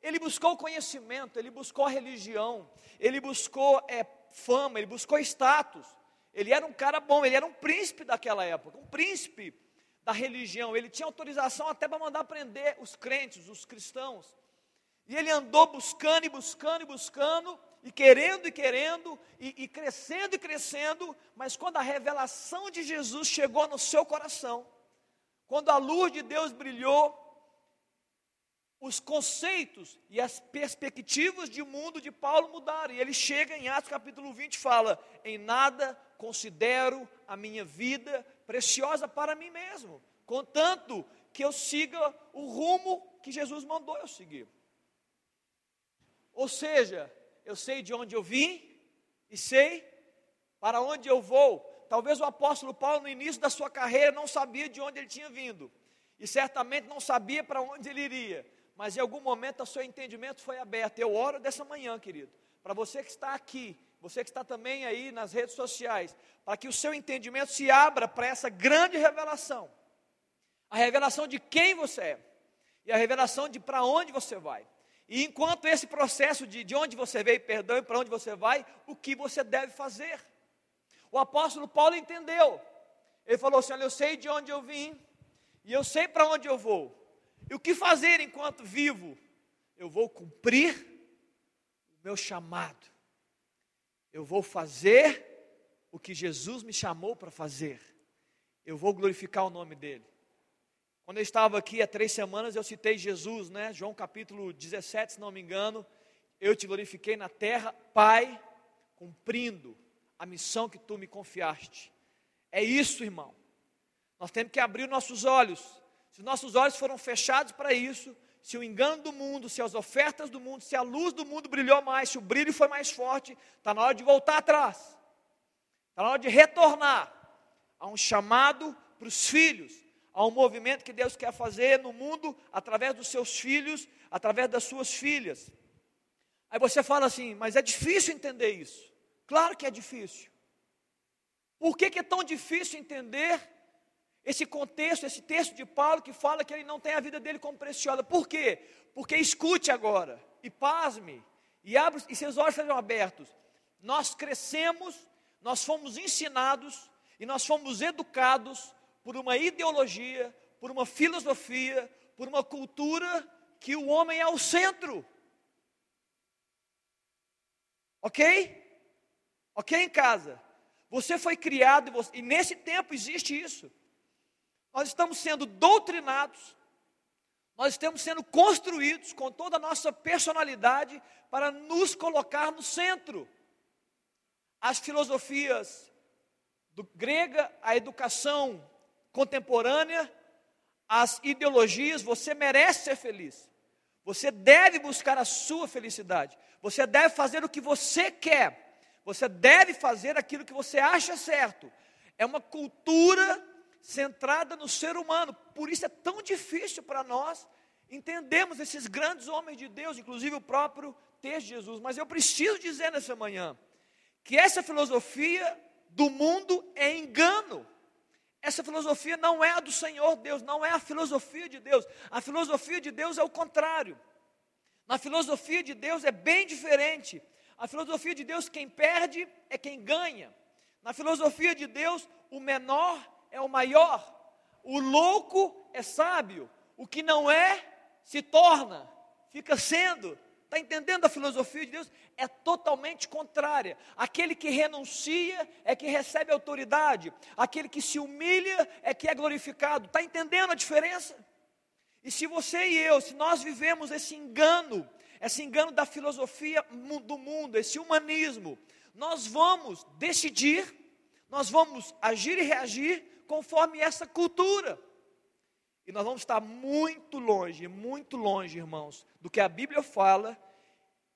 Ele buscou conhecimento, ele buscou religião, ele buscou é, fama, ele buscou status. Ele era um cara bom, ele era um príncipe daquela época, um príncipe da religião. Ele tinha autorização até para mandar prender os crentes, os cristãos. E ele andou buscando e buscando e buscando, e querendo e querendo, e, e crescendo e crescendo, mas quando a revelação de Jesus chegou no seu coração, quando a luz de Deus brilhou, os conceitos e as perspectivas de mundo de Paulo mudaram. E ele chega em Atos capítulo 20 e fala: Em nada considero a minha vida preciosa para mim mesmo, contanto que eu siga o rumo que Jesus mandou eu seguir. Ou seja, eu sei de onde eu vim e sei para onde eu vou. Talvez o apóstolo Paulo, no início da sua carreira, não sabia de onde ele tinha vindo, e certamente não sabia para onde ele iria, mas em algum momento o seu entendimento foi aberto. Eu oro dessa manhã, querido, para você que está aqui, você que está também aí nas redes sociais, para que o seu entendimento se abra para essa grande revelação. A revelação de quem você é e a revelação de para onde você vai. E enquanto esse processo de, de onde você veio, perdão, e para onde você vai, o que você deve fazer. O apóstolo Paulo entendeu. Ele falou assim: Olha, eu sei de onde eu vim, e eu sei para onde eu vou. E o que fazer enquanto vivo? Eu vou cumprir o meu chamado. Eu vou fazer o que Jesus me chamou para fazer. Eu vou glorificar o nome dele. Quando eu estava aqui há três semanas, eu citei Jesus, né? João capítulo 17, se não me engano. Eu te glorifiquei na terra, Pai, cumprindo a missão que tu me confiaste. É isso, irmão. Nós temos que abrir nossos olhos se nossos olhos foram fechados para isso, se o engano do mundo, se as ofertas do mundo, se a luz do mundo brilhou mais, se o brilho foi mais forte, está na hora de voltar atrás. Está na hora de retornar a um chamado para os filhos, a um movimento que Deus quer fazer no mundo através dos seus filhos, através das suas filhas. Aí você fala assim, mas é difícil entender isso. Claro que é difícil. Por que, que é tão difícil entender esse contexto, esse texto de Paulo que fala que ele não tem a vida dele como preciosa. Por quê? Porque escute agora e pasme e abra e seus olhos sejam abertos. Nós crescemos, nós fomos ensinados e nós fomos educados por uma ideologia, por uma filosofia, por uma cultura que o homem é o centro. Ok? Ok em casa. Você foi criado e, e nesse tempo existe isso. Nós estamos sendo doutrinados, nós estamos sendo construídos com toda a nossa personalidade para nos colocar no centro. As filosofias do grega, a educação contemporânea, as ideologias, você merece ser feliz. Você deve buscar a sua felicidade. Você deve fazer o que você quer. Você deve fazer aquilo que você acha certo. É uma cultura centrada no ser humano. Por isso é tão difícil para nós entendermos esses grandes homens de Deus, inclusive o próprio texto de Jesus. Mas eu preciso dizer nessa manhã que essa filosofia do mundo é engano. Essa filosofia não é a do Senhor Deus, não é a filosofia de Deus. A filosofia de Deus é o contrário. Na filosofia de Deus é bem diferente. A filosofia de Deus, quem perde é quem ganha. Na filosofia de Deus, o menor é o maior. O louco é sábio. O que não é, se torna, fica sendo. Está entendendo a filosofia de Deus? É totalmente contrária. Aquele que renuncia é que recebe autoridade. Aquele que se humilha é que é glorificado. Está entendendo a diferença? E se você e eu, se nós vivemos esse engano, esse engano da filosofia do mundo, esse humanismo, nós vamos decidir, nós vamos agir e reagir conforme essa cultura. E nós vamos estar muito longe, muito longe, irmãos, do que a Bíblia fala,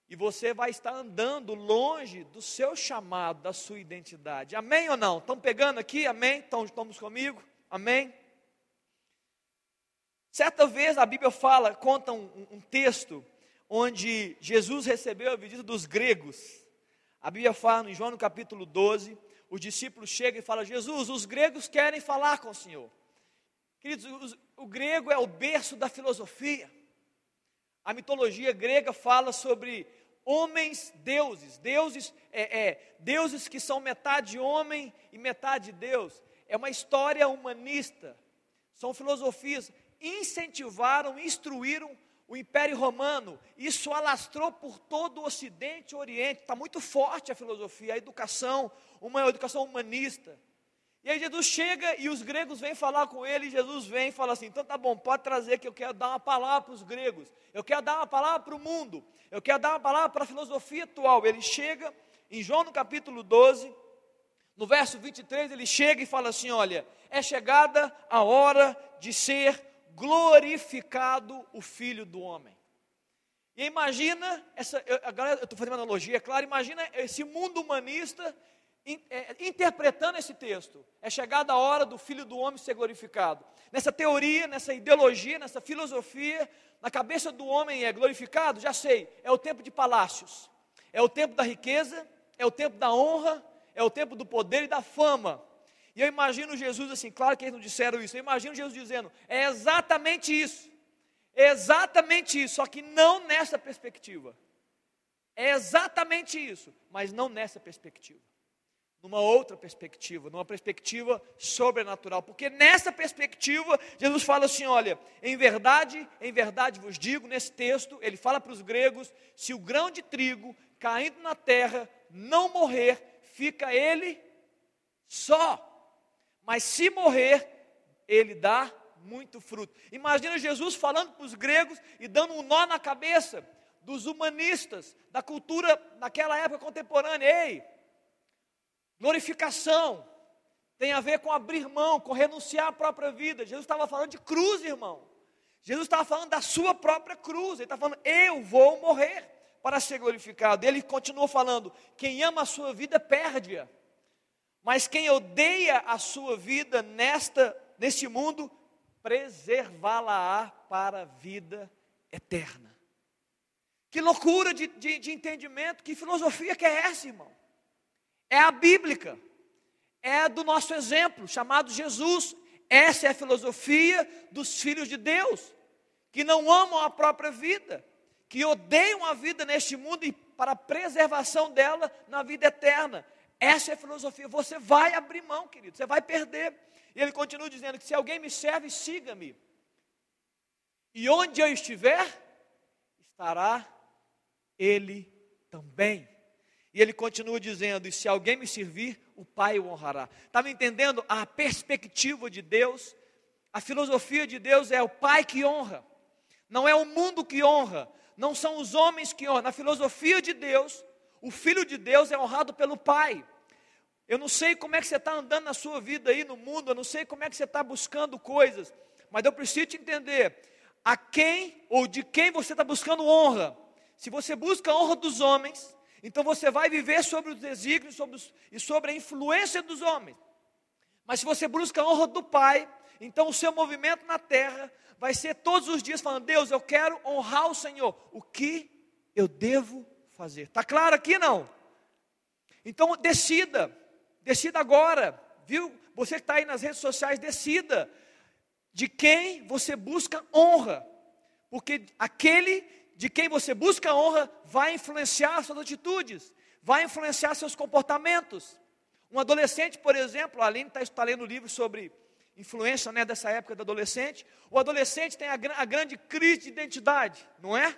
e você vai estar andando longe do seu chamado, da sua identidade. Amém ou não? Estão pegando aqui? Amém? Estão, estamos comigo? Amém? Certa vez a Bíblia fala, conta um, um texto onde Jesus recebeu a visita dos gregos. A Bíblia fala em João no capítulo 12, os discípulos chegam e falam: Jesus, os gregos querem falar com o Senhor. Queridos, o, o grego é o berço da filosofia. A mitologia grega fala sobre homens deuses, deuses, é, é, deuses que são metade homem e metade Deus. É uma história humanista. São filosofias incentivaram, instruíram o Império Romano, isso alastrou por todo o Ocidente e Oriente, está muito forte a filosofia, a educação, uma educação humanista. E aí Jesus chega e os gregos vêm falar com ele, e Jesus vem e fala assim: então tá bom, pode trazer que eu quero dar uma palavra para os gregos, eu quero dar uma palavra para o mundo, eu quero dar uma palavra para a filosofia atual. Ele chega em João no capítulo 12, no verso 23, ele chega e fala assim: olha, é chegada a hora de ser glorificado o Filho do Homem. E imagina, essa, eu, agora eu estou fazendo uma analogia, é claro, imagina esse mundo humanista in, é, interpretando esse texto. É chegada a hora do Filho do Homem ser glorificado. Nessa teoria, nessa ideologia, nessa filosofia, na cabeça do homem é glorificado, já sei, é o tempo de palácios, é o tempo da riqueza, é o tempo da honra, é o tempo do poder e da fama. E eu imagino Jesus assim, claro que eles não disseram isso, eu imagino Jesus dizendo: é exatamente isso, exatamente isso, só que não nessa perspectiva. É exatamente isso, mas não nessa perspectiva. Numa outra perspectiva, numa perspectiva sobrenatural, porque nessa perspectiva, Jesus fala assim: olha, em verdade, em verdade vos digo, nesse texto, ele fala para os gregos: se o grão de trigo caindo na terra não morrer, fica ele só mas se morrer, ele dá muito fruto. Imagina Jesus falando para os gregos e dando um nó na cabeça dos humanistas, da cultura naquela época contemporânea. Ei, glorificação tem a ver com abrir mão, com renunciar à própria vida. Jesus estava falando de cruz, irmão. Jesus estava falando da sua própria cruz, ele estava falando, eu vou morrer para ser glorificado. Ele continuou falando: quem ama a sua vida perde-a, mas quem odeia a sua vida nesta, neste mundo, preservá-la-á para a vida eterna. Que loucura de, de, de entendimento, que filosofia que é essa, irmão? É a bíblica, é do nosso exemplo, chamado Jesus. Essa é a filosofia dos filhos de Deus, que não amam a própria vida, que odeiam a vida neste mundo e para a preservação dela na vida eterna. Essa é a filosofia. Você vai abrir mão, querido, você vai perder. E ele continua dizendo que se alguém me serve, siga-me. E onde eu estiver, estará ele também. E ele continua dizendo: E se alguém me servir, o Pai o honrará. Está me entendendo a perspectiva de Deus? A filosofia de Deus é o Pai que honra, não é o mundo que honra, não são os homens que honram. Na filosofia de Deus, o Filho de Deus é honrado pelo Pai. Eu não sei como é que você está andando na sua vida aí no mundo, eu não sei como é que você está buscando coisas, mas eu preciso te entender a quem ou de quem você está buscando honra. Se você busca a honra dos homens, então você vai viver sobre os desígnios sobre os, e sobre a influência dos homens. Mas se você busca a honra do Pai, então o seu movimento na terra vai ser todos os dias falando: Deus, eu quero honrar o Senhor. O que eu devo fazer? Está claro aqui não? Então decida, decida agora, viu? Você que está aí nas redes sociais, decida de quem você busca honra, porque aquele de quem você busca honra vai influenciar suas atitudes, vai influenciar seus comportamentos. Um adolescente, por exemplo, a Aline está tá lendo um livro sobre influência né, dessa época do adolescente. O adolescente tem a, a grande crise de identidade, não é?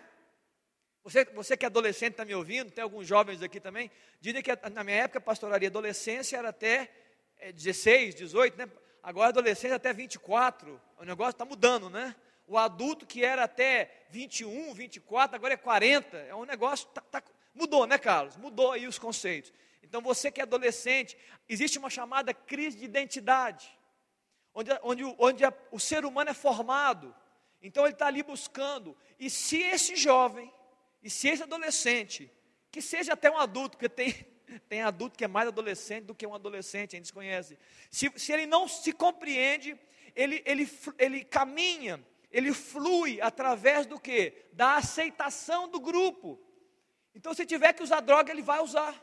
Você, você que é adolescente está me ouvindo, tem alguns jovens aqui também. Dizem que na minha época, pastoraria, adolescência era até é, 16, 18, né? Agora adolescência até 24. O negócio está mudando, né? O adulto que era até 21, 24, agora é 40. É um negócio. Tá, tá, mudou, né, Carlos? Mudou aí os conceitos. Então, você que é adolescente, existe uma chamada crise de identidade, onde, onde, onde a, o ser humano é formado. Então, ele está ali buscando. E se esse jovem, e se esse adolescente, que seja até um adulto, porque tem, tem adulto que é mais adolescente do que um adolescente, a gente desconhece. Se, se ele não se compreende, ele, ele, ele caminha ele flui através do que? Da aceitação do grupo. Então, se tiver que usar droga, ele vai usar.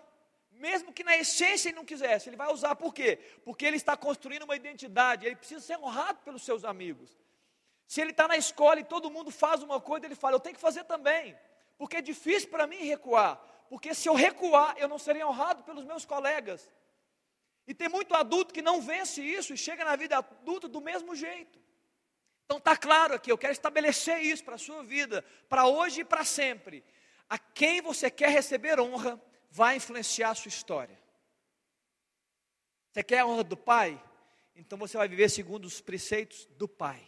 Mesmo que na essência ele não quisesse, ele vai usar. Por quê? Porque ele está construindo uma identidade, ele precisa ser honrado pelos seus amigos. Se ele está na escola e todo mundo faz uma coisa, ele fala, eu tenho que fazer também. Porque é difícil para mim recuar. Porque se eu recuar, eu não serei honrado pelos meus colegas. E tem muito adulto que não vence isso e chega na vida adulta do mesmo jeito. Então está claro aqui, eu quero estabelecer isso para a sua vida, para hoje e para sempre. A quem você quer receber honra vai influenciar a sua história. Você quer a honra do Pai? Então você vai viver segundo os preceitos do Pai.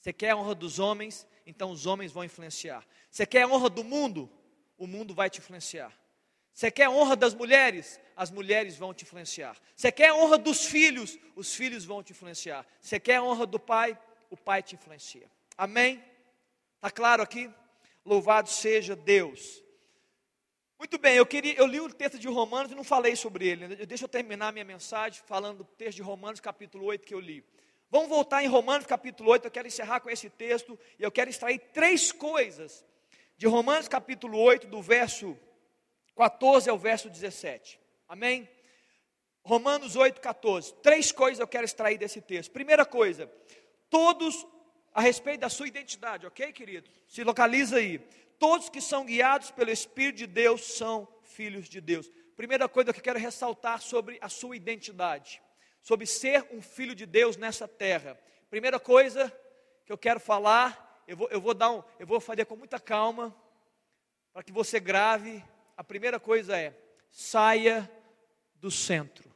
Você quer a honra dos homens? Então os homens vão influenciar. Você quer a honra do mundo? O mundo vai te influenciar. Você quer a honra das mulheres? As mulheres vão te influenciar. Você quer a honra dos filhos? Os filhos vão te influenciar. Você quer a honra do pai? o Pai te influencia. Amém? Está claro aqui? Louvado seja Deus. Muito bem, eu, queria, eu li o texto de Romanos e não falei sobre ele. Né? Deixa eu terminar minha mensagem falando do texto de Romanos, capítulo 8, que eu li. Vamos voltar em Romanos, capítulo 8. Eu quero encerrar com esse texto e eu quero extrair três coisas de Romanos, capítulo 8, do verso 14 ao verso 17. Amém? Romanos 8, 14. Três coisas eu quero extrair desse texto. Primeira coisa, todos a respeito da sua identidade, ok, querido? Se localiza aí. Todos que são guiados pelo Espírito de Deus são filhos de Deus. Primeira coisa que eu quero ressaltar sobre a sua identidade, sobre ser um filho de Deus nessa terra. Primeira coisa que eu quero falar, eu vou, eu vou dar um, eu vou fazer com muita calma, para que você grave. A primeira coisa é: saia do centro,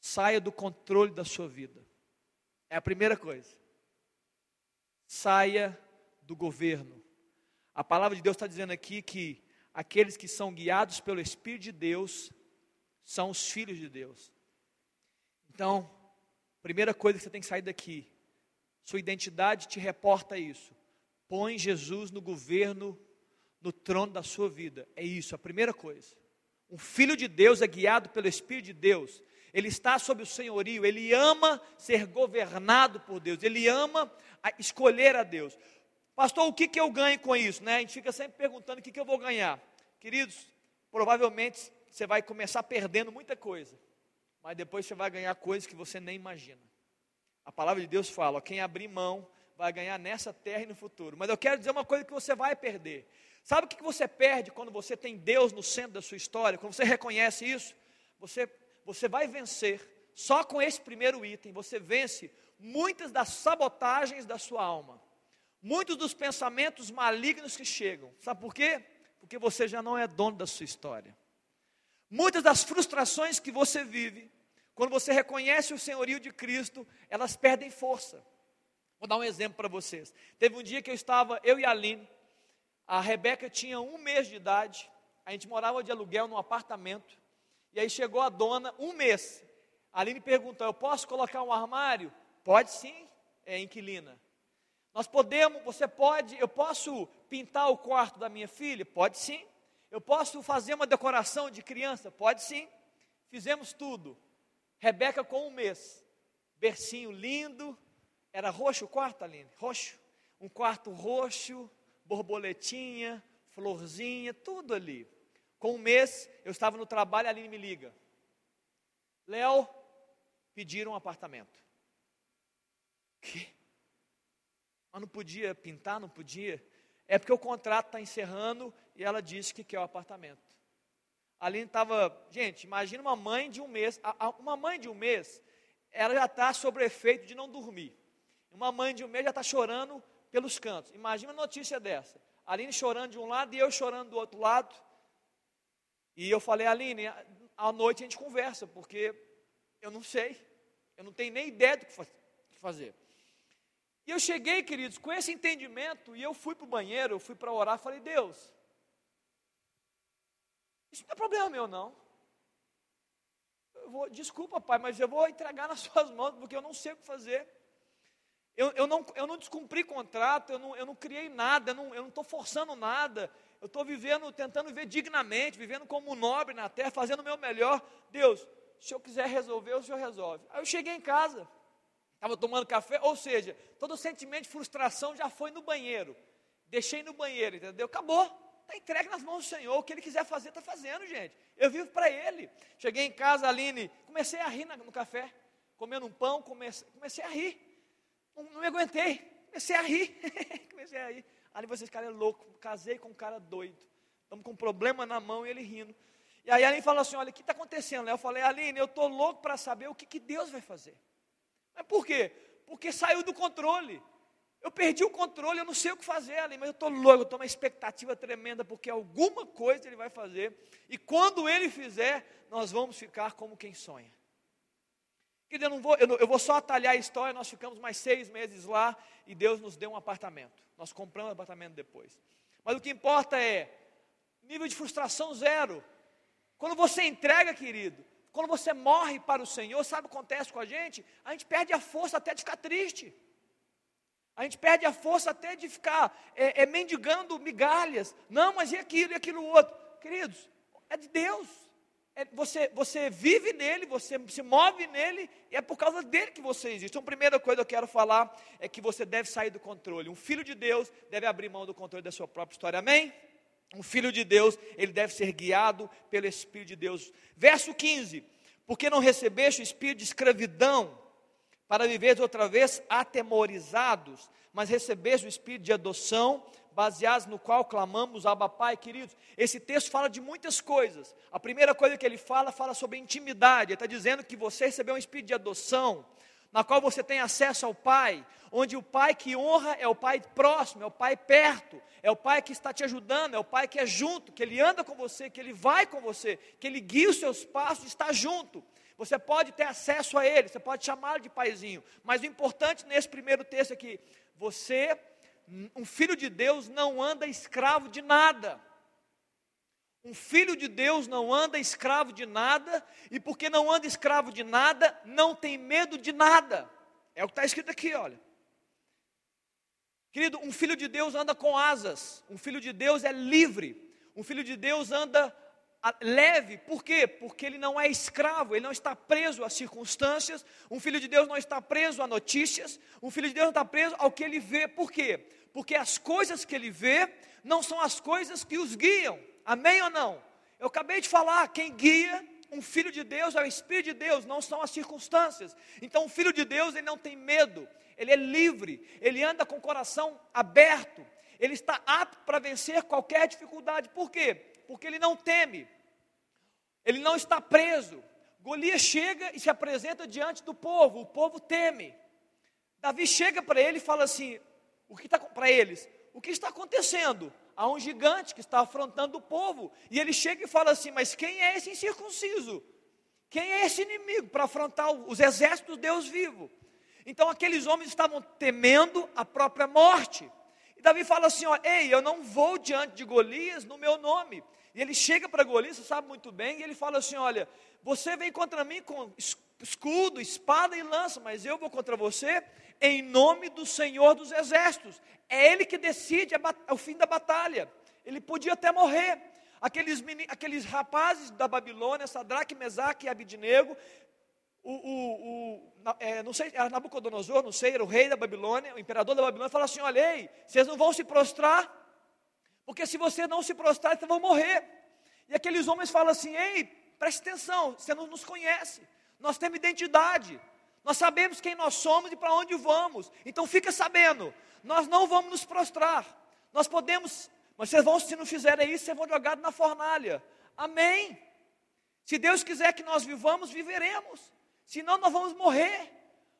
saia do controle da sua vida. É a primeira coisa. Saia do governo. A palavra de Deus está dizendo aqui que aqueles que são guiados pelo Espírito de Deus são os filhos de Deus. Então, primeira coisa que você tem que sair daqui: Sua identidade te reporta isso. Põe Jesus no governo, no trono da sua vida. É isso, a primeira coisa. Um filho de Deus é guiado pelo Espírito de Deus. Ele está sob o senhorio, ele ama ser governado por Deus, ele ama escolher a Deus. Pastor, o que, que eu ganho com isso? Né? A gente fica sempre perguntando o que, que eu vou ganhar. Queridos, provavelmente você vai começar perdendo muita coisa, mas depois você vai ganhar coisas que você nem imagina. A palavra de Deus fala: quem abrir mão vai ganhar nessa terra e no futuro. Mas eu quero dizer uma coisa que você vai perder. Sabe o que você perde quando você tem Deus no centro da sua história? Quando você reconhece isso, você, você vai vencer. Só com esse primeiro item, você vence muitas das sabotagens da sua alma, muitos dos pensamentos malignos que chegam. Sabe por quê? Porque você já não é dono da sua história. Muitas das frustrações que você vive, quando você reconhece o senhorio de Cristo, elas perdem força. Vou dar um exemplo para vocês. Teve um dia que eu estava, eu e a Aline, a Rebeca tinha um mês de idade, a gente morava de aluguel num apartamento, e aí chegou a dona, um mês. A Aline perguntou: Eu posso colocar um armário? Pode sim, é inquilina. Nós podemos, você pode, eu posso pintar o quarto da minha filha? Pode sim. Eu posso fazer uma decoração de criança? Pode sim. Fizemos tudo. Rebeca com um mês. Bercinho lindo. Era roxo o quarto, Aline? Roxo. Um quarto roxo, borboletinha, florzinha, tudo ali. Com um mês, eu estava no trabalho, a Aline me liga. Léo, pediram um apartamento. Que? Mas não podia pintar, não podia. É porque o contrato está encerrando e ela disse que quer o apartamento. A Aline estava, gente, imagina uma mãe de um mês, uma mãe de um mês, ela já está sobre efeito de não dormir. Uma mãe de um mês já está chorando pelos cantos. Imagina uma notícia dessa. A Aline chorando de um lado e eu chorando do outro lado. E eu falei, Aline, à noite a gente conversa, porque eu não sei. Eu não tenho nem ideia do que fazer. E eu cheguei, queridos, com esse entendimento, e eu fui para o banheiro, eu fui para orar, falei, Deus, isso não é problema meu, não. Vou, desculpa, pai, mas eu vou entregar nas suas mãos, porque eu não sei o que fazer. Eu, eu, não, eu não descumpri contrato, eu não, eu não criei nada, eu não estou forçando nada. Eu estou vivendo, tentando viver dignamente, vivendo como um nobre na terra, fazendo o meu melhor. Deus, se eu quiser resolver, o Senhor resolve. Aí eu cheguei em casa, estava tomando café, ou seja, todo o sentimento de frustração já foi no banheiro. Deixei no banheiro, entendeu? Acabou. Está entregue nas mãos do Senhor. O que Ele quiser fazer, está fazendo, gente. Eu vivo para Ele. Cheguei em casa, Aline, comecei a rir no café. Comendo um pão, comecei, comecei a rir. Não, não me aguentei. Comecei a rir. comecei a rir. Ali vocês, cara, é louco. Casei com um cara doido. Estamos com um problema na mão e ele rindo. E aí a Aline falou assim: olha, o que está acontecendo? Eu falei, Aline, eu estou louco para saber o que, que Deus vai fazer. Mas por quê? Porque saiu do controle. Eu perdi o controle, eu não sei o que fazer ali, mas eu estou louco, eu estou uma expectativa tremenda, porque alguma coisa ele vai fazer, e quando ele fizer, nós vamos ficar como quem sonha. Querido, eu, não vou, eu, não, eu vou só atalhar a história. Nós ficamos mais seis meses lá e Deus nos deu um apartamento. Nós compramos um apartamento depois. Mas o que importa é nível de frustração zero. Quando você entrega, querido, quando você morre para o Senhor, sabe o que acontece com a gente? A gente perde a força até de ficar triste. A gente perde a força até de ficar é, é, mendigando migalhas. Não, mas e aquilo e aquilo outro? Queridos, é de Deus é, você, você vive nele, você se move nele, e é por causa dele que você existe. Então, a primeira coisa que eu quero falar é que você deve sair do controle. Um filho de Deus deve abrir mão do controle da sua própria história. Amém? Um filho de Deus, ele deve ser guiado pelo Espírito de Deus. Verso 15: Porque não recebeste o espírito de escravidão para viver outra vez atemorizados, mas recebeste o espírito de adoção baseados no qual clamamos Abba Pai, queridos. Esse texto fala de muitas coisas. A primeira coisa que ele fala, fala sobre intimidade. Ele está dizendo que você recebeu um espírito de adoção, na qual você tem acesso ao Pai, onde o Pai que honra é o Pai próximo, é o Pai perto, é o Pai que está te ajudando, é o Pai que é junto, que Ele anda com você, que Ele vai com você, que Ele guia os seus passos, está junto. Você pode ter acesso a Ele, você pode chamá-lo de Paizinho, mas o importante nesse primeiro texto é que você um filho de Deus não anda escravo de nada. Um filho de Deus não anda escravo de nada, e porque não anda escravo de nada, não tem medo de nada. É o que está escrito aqui, olha. Querido, um filho de Deus anda com asas, um filho de Deus é livre, um filho de Deus anda leve, por quê? Porque ele não é escravo, ele não está preso às circunstâncias, um filho de Deus não está preso a notícias, um filho de Deus não está preso ao que ele vê, por quê? Porque as coisas que ele vê não são as coisas que os guiam, amém ou não? Eu acabei de falar, quem guia um filho de Deus é o Espírito de Deus, não são as circunstâncias. Então, um filho de Deus, ele não tem medo, ele é livre, ele anda com o coração aberto, ele está apto para vencer qualquer dificuldade. Por quê? Porque ele não teme, ele não está preso. Golias chega e se apresenta diante do povo, o povo teme. Davi chega para ele e fala assim: o que está para eles? O que está acontecendo? Há um gigante que está afrontando o povo, e ele chega e fala assim: Mas quem é esse incircunciso? Quem é esse inimigo para afrontar os exércitos do Deus vivo? Então aqueles homens estavam temendo a própria morte. Davi fala assim: ó, Ei, eu não vou diante de Golias no meu nome. E ele chega para Golias, você sabe muito bem, e ele fala assim: Olha, você vem contra mim com escudo, espada e lança, mas eu vou contra você em nome do Senhor dos Exércitos. É Ele que decide o fim da batalha. Ele podia até morrer. Aqueles, aqueles rapazes da Babilônia, Sadraque, Mesaque e Abidnego, o, o, o é, não sei, era Nabucodonosor, não sei, era o rei da Babilônia, o imperador da Babilônia, falou assim: olha, ei, vocês não vão se prostrar, porque se você não se prostrar, vocês vão morrer. E aqueles homens falam assim: ei, preste atenção, você não nos conhece, nós temos identidade, nós sabemos quem nós somos e para onde vamos. Então fica sabendo, nós não vamos nos prostrar. Nós podemos, mas vocês vão, se não fizerem isso, vocês vão jogados na fornalha. Amém. Se Deus quiser que nós vivamos, viveremos. Senão nós vamos morrer.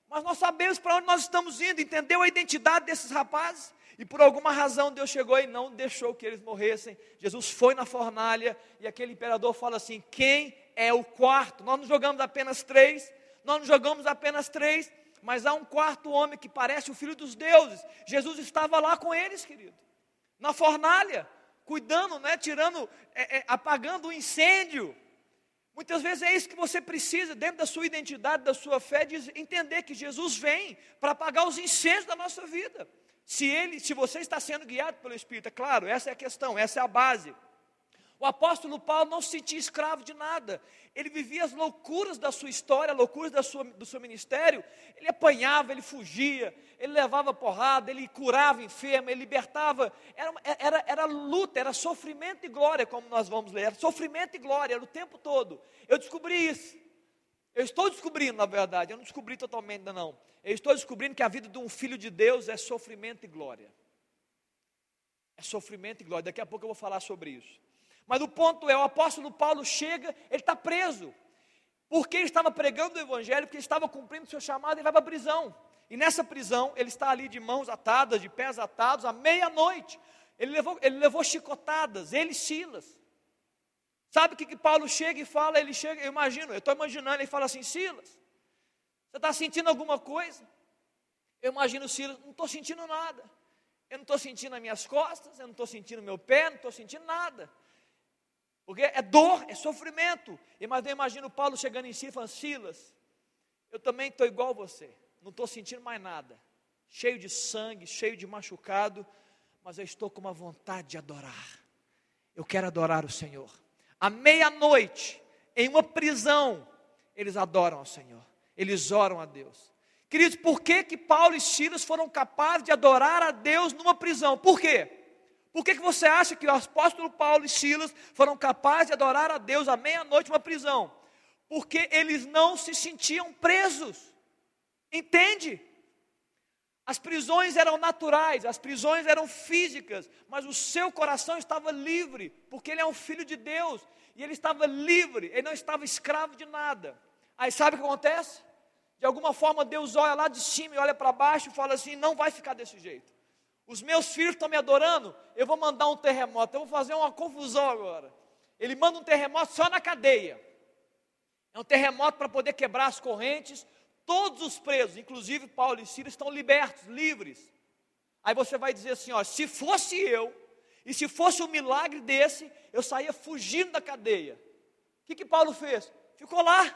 Mas nós sabemos para onde nós estamos indo, entendeu a identidade desses rapazes? E por alguma razão Deus chegou e não deixou que eles morressem. Jesus foi na fornalha e aquele imperador fala assim: quem é o quarto? Nós não jogamos apenas três, nós não jogamos apenas três, mas há um quarto homem que parece o filho dos deuses. Jesus estava lá com eles, querido, na fornalha, cuidando, né, tirando, é, é, apagando o incêndio. Muitas vezes é isso que você precisa, dentro da sua identidade, da sua fé, de entender que Jesus vem para apagar os incêndios da nossa vida. Se ele, se você está sendo guiado pelo Espírito, é claro, essa é a questão, essa é a base. O apóstolo Paulo não se sentia escravo de nada. Ele vivia as loucuras da sua história, loucuras da sua, do seu ministério. Ele apanhava, ele fugia, ele levava porrada, ele curava enfermo, ele libertava. Era, era, era luta, era sofrimento e glória, como nós vamos ler. Era sofrimento e glória, era o tempo todo. Eu descobri isso. Eu estou descobrindo, na verdade, eu não descobri totalmente ainda não. Eu estou descobrindo que a vida de um filho de Deus é sofrimento e glória. É sofrimento e glória. Daqui a pouco eu vou falar sobre isso. Mas o ponto é: o apóstolo Paulo chega, ele está preso. Porque ele estava pregando o evangelho, porque ele estava cumprindo o seu chamado e vai para a prisão. E nessa prisão, ele está ali de mãos atadas, de pés atados, à meia-noite. Ele levou, ele levou chicotadas, ele e Silas. Sabe o que, que Paulo chega e fala? Ele chega, eu imagino, eu estou imaginando, ele fala assim: Silas, você está sentindo alguma coisa? Eu imagino Silas, não estou sentindo nada. Eu não estou sentindo as minhas costas, eu não estou sentindo meu pé, não estou sentindo nada. Porque é dor, é sofrimento. Mas eu imagino Paulo chegando em si e falando, Silas, eu também estou igual a você. Não estou sentindo mais nada. Cheio de sangue, cheio de machucado. Mas eu estou com uma vontade de adorar. Eu quero adorar o Senhor. À meia-noite, em uma prisão, eles adoram ao Senhor. Eles oram a Deus. Queridos, por que, que Paulo e Silas foram capazes de adorar a Deus numa prisão? Por quê? Por que, que você acha que o apóstolo Paulo e Silas foram capazes de adorar a Deus à meia-noite numa prisão? Porque eles não se sentiam presos. Entende? As prisões eram naturais, as prisões eram físicas, mas o seu coração estava livre, porque ele é um filho de Deus, e ele estava livre, ele não estava escravo de nada. Aí sabe o que acontece? De alguma forma Deus olha lá de cima e olha para baixo e fala assim: não vai ficar desse jeito. Os meus filhos estão me adorando, eu vou mandar um terremoto, eu vou fazer uma confusão agora. Ele manda um terremoto só na cadeia. É um terremoto para poder quebrar as correntes. Todos os presos, inclusive Paulo e Silas, estão libertos, livres. Aí você vai dizer assim: ó, se fosse eu, e se fosse um milagre desse, eu saía fugindo da cadeia. O que, que Paulo fez? Ficou lá,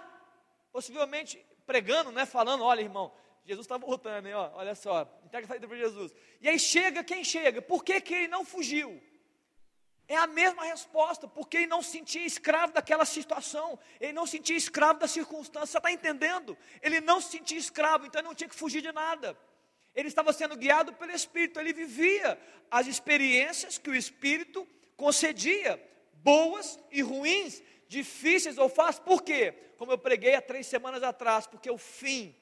possivelmente pregando, né, falando: olha, irmão, Jesus está voltando, hein? Ó, olha só, entrega a saída para Jesus. E aí chega quem chega? Por que, que ele não fugiu? É a mesma resposta, porque ele não se sentia escravo daquela situação, ele não se sentia escravo da circunstância, você está entendendo? Ele não se sentia escravo, então ele não tinha que fugir de nada. Ele estava sendo guiado pelo Espírito, ele vivia as experiências que o Espírito concedia, boas e ruins, difíceis ou fáceis, por quê? Como eu preguei há três semanas atrás, porque o fim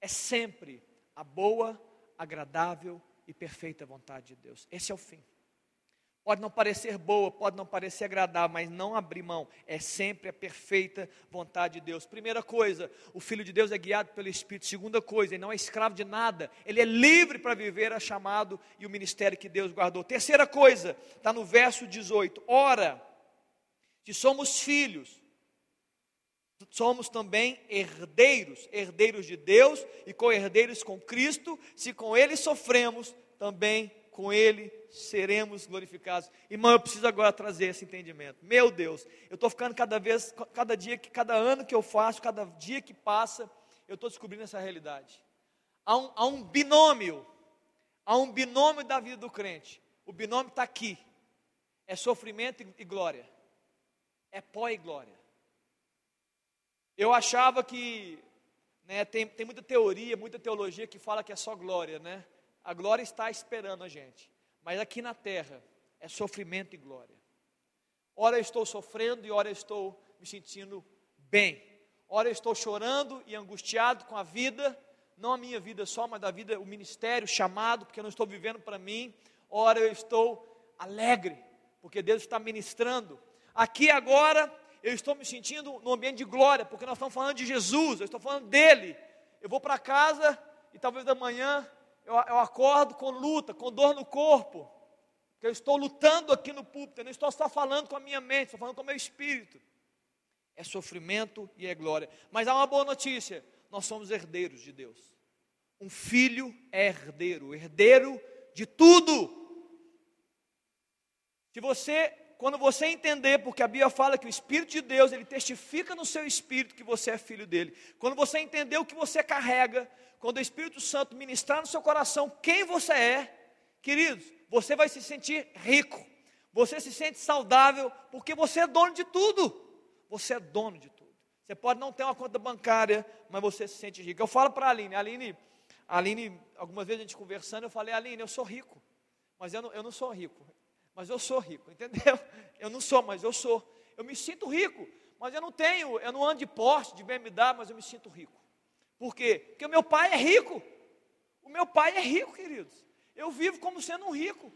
é sempre a boa, agradável e perfeita vontade de Deus. Esse é o fim. Pode não parecer boa, pode não parecer agradável, mas não abrir mão. É sempre a perfeita vontade de Deus. Primeira coisa, o Filho de Deus é guiado pelo Espírito. Segunda coisa, ele não é escravo de nada. Ele é livre para viver a chamado e o ministério que Deus guardou. Terceira coisa, está no verso 18. Ora, se somos filhos, somos também herdeiros, herdeiros de Deus e co-herdeiros com Cristo, se com Ele sofremos, também com Ele seremos glorificados. Irmão, eu preciso agora trazer esse entendimento. Meu Deus, eu estou ficando cada vez, cada dia, cada ano que eu faço, cada dia que passa, eu estou descobrindo essa realidade. Há um, há um binômio, há um binômio da vida do crente. O binômio está aqui. É sofrimento e glória. É pó e glória. Eu achava que né, tem, tem muita teoria, muita teologia que fala que é só glória, né? A glória está esperando a gente. Mas aqui na terra é sofrimento e glória. Ora eu estou sofrendo e ora eu estou me sentindo bem. Ora eu estou chorando e angustiado com a vida, não a minha vida só, mas da vida, o ministério chamado, porque eu não estou vivendo para mim. Ora eu estou alegre, porque Deus está ministrando. Aqui agora eu estou me sentindo no ambiente de glória, porque nós estamos falando de Jesus, eu estou falando dele. Eu vou para casa e talvez amanhã eu, eu acordo com luta, com dor no corpo, que eu estou lutando aqui no púlpito, eu não estou só falando com a minha mente, estou falando com o meu espírito. É sofrimento e é glória. Mas há uma boa notícia: nós somos herdeiros de Deus. Um filho é herdeiro, herdeiro de tudo. Se você quando você entender, porque a Bíblia fala que o Espírito de Deus, ele testifica no seu espírito que você é filho dele. Quando você entender o que você carrega, quando o Espírito Santo ministrar no seu coração quem você é, queridos, você vai se sentir rico. Você se sente saudável, porque você é dono de tudo. Você é dono de tudo. Você pode não ter uma conta bancária, mas você se sente rico. Eu falo para a Aline, Aline, Aline, algumas vezes a gente conversando, eu falei, Aline, eu sou rico, mas eu não, eu não sou rico mas eu sou rico, entendeu? Eu não sou, mas eu sou. Eu me sinto rico, mas eu não tenho, eu não ando de Porsche, de BMW, mas eu me sinto rico. Por quê? Porque o meu pai é rico. O meu pai é rico, queridos. Eu vivo como sendo um rico.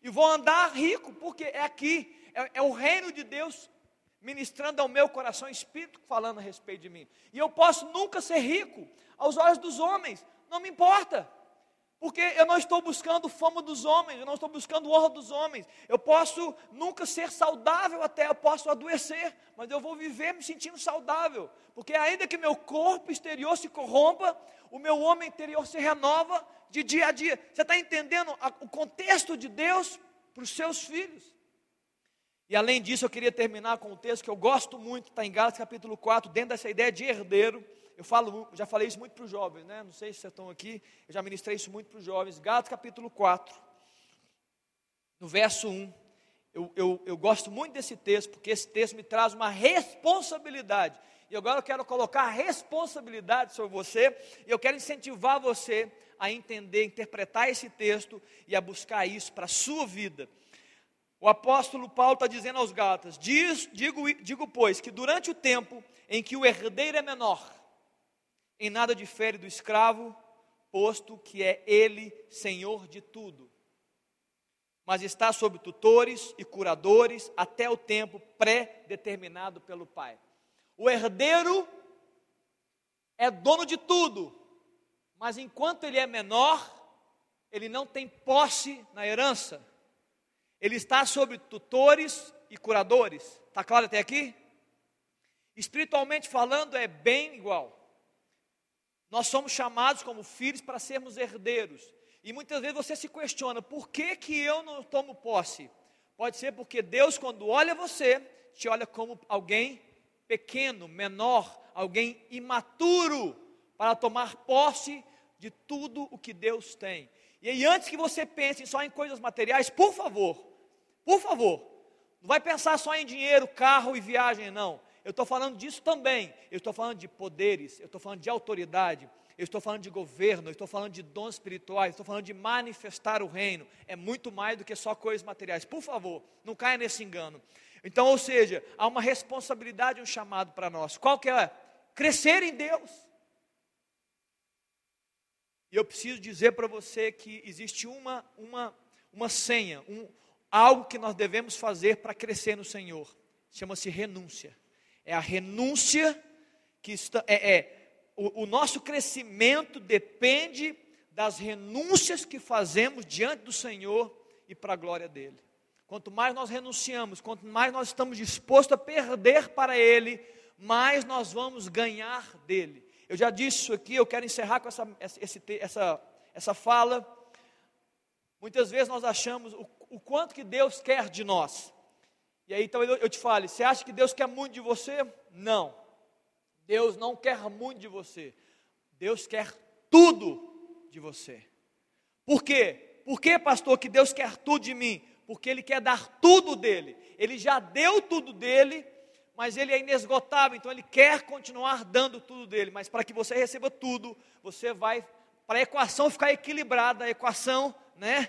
E vou andar rico, porque é aqui, é, é o reino de Deus ministrando ao meu coração, espírito falando a respeito de mim. E eu posso nunca ser rico aos olhos dos homens, não me importa. Porque eu não estou buscando fama dos homens, eu não estou buscando honra dos homens. Eu posso nunca ser saudável até, eu posso adoecer, mas eu vou viver me sentindo saudável. Porque ainda que meu corpo exterior se corrompa, o meu homem interior se renova de dia a dia. Você está entendendo o contexto de Deus para os seus filhos? E além disso, eu queria terminar com um texto que eu gosto muito, está em Gálatas capítulo 4, dentro dessa ideia de herdeiro. Eu falo, já falei isso muito para os jovens, né? Não sei se vocês estão aqui, eu já ministrei isso muito para os jovens. Gálatas capítulo 4, no verso 1. Eu, eu, eu gosto muito desse texto, porque esse texto me traz uma responsabilidade. E agora eu quero colocar responsabilidade sobre você, e eu quero incentivar você a entender, interpretar esse texto e a buscar isso para a sua vida. O apóstolo Paulo está dizendo aos Gálatas: digo, digo, pois, que durante o tempo em que o herdeiro é menor, em nada difere do escravo, posto que é ele senhor de tudo. Mas está sob tutores e curadores até o tempo pré-determinado pelo pai. O herdeiro é dono de tudo, mas enquanto ele é menor, ele não tem posse na herança. Ele está sob tutores e curadores. Está claro até aqui? Espiritualmente falando, é bem igual. Nós somos chamados como filhos para sermos herdeiros. E muitas vezes você se questiona: por que, que eu não tomo posse? Pode ser porque Deus, quando olha você, te olha como alguém pequeno, menor, alguém imaturo, para tomar posse de tudo o que Deus tem. E aí, antes que você pense só em coisas materiais, por favor, por favor, não vai pensar só em dinheiro, carro e viagem, não. Eu estou falando disso também. Eu estou falando de poderes, eu estou falando de autoridade, eu estou falando de governo, eu estou falando de dons espirituais, estou falando de manifestar o reino. É muito mais do que só coisas materiais. Por favor, não caia nesse engano. Então, ou seja, há uma responsabilidade, um chamado para nós. Qual que é? Crescer em Deus. E eu preciso dizer para você que existe uma, uma, uma senha, um, algo que nós devemos fazer para crescer no Senhor. Chama-se renúncia. É a renúncia que está, é, é o, o nosso crescimento depende das renúncias que fazemos diante do Senhor e para a glória dele. Quanto mais nós renunciamos, quanto mais nós estamos dispostos a perder para Ele, mais nós vamos ganhar dele. Eu já disse isso aqui, eu quero encerrar com essa, essa, essa, essa fala. Muitas vezes nós achamos o, o, quanto que Deus quer de nós. E aí então eu, te falo, você acha que Deus quer muito de você? Não. Deus não quer muito de você. Deus quer tudo de você. Por quê? Por que, pastor, que Deus quer tudo de mim? Porque Ele quer dar tudo dele. Ele já deu tudo dele, mas Ele é inesgotável, então Ele quer continuar dando tudo dele. Mas para que você receba tudo, você vai, para a equação ficar equilibrada, a equação, né?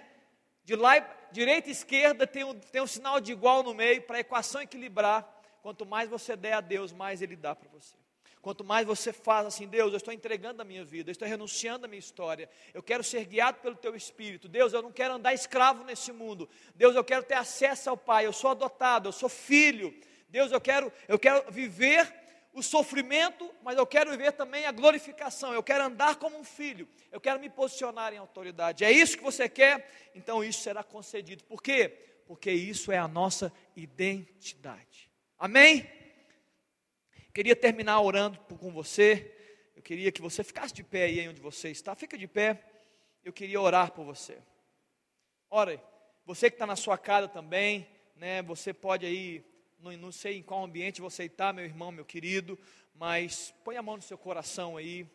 De lá, direita e esquerda tem um, tem um sinal de igual no meio, para a equação equilibrar. Quanto mais você der a Deus, mais Ele dá para você. Quanto mais você faz assim, Deus, eu estou entregando a minha vida, eu estou renunciando a minha história, eu quero ser guiado pelo teu espírito. Deus, eu não quero andar escravo nesse mundo. Deus, eu quero ter acesso ao Pai, eu sou adotado, eu sou filho. Deus, eu quero, eu quero viver o sofrimento, mas eu quero viver também a glorificação. Eu quero andar como um filho. Eu quero me posicionar em autoridade. É isso que você quer? Então isso será concedido. Por quê? Porque isso é a nossa identidade. Amém? Queria terminar orando com você. Eu queria que você ficasse de pé aí onde você está. Fica de pé. Eu queria orar por você. Ora, você que está na sua casa também, né? Você pode aí, não, não sei em qual ambiente você está, meu irmão, meu querido, mas põe a mão no seu coração aí.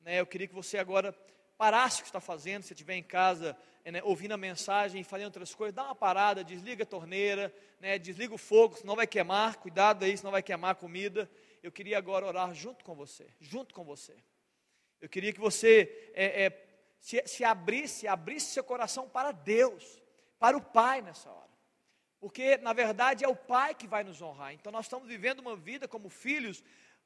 Né? Eu queria que você agora parasse o que está fazendo, se estiver em casa, né, ouvindo a mensagem fazendo outras coisas, dá uma parada, desliga a torneira, né, desliga o fogo, senão vai queimar, cuidado aí, senão vai queimar a comida eu queria agora orar junto com você, junto com você. Eu queria que você é, é, se, se abrisse, abrisse seu coração para Deus, para o Pai nessa hora. Porque, na verdade, é o Pai que vai nos honrar. Então, nós estamos vivendo uma vida como filhos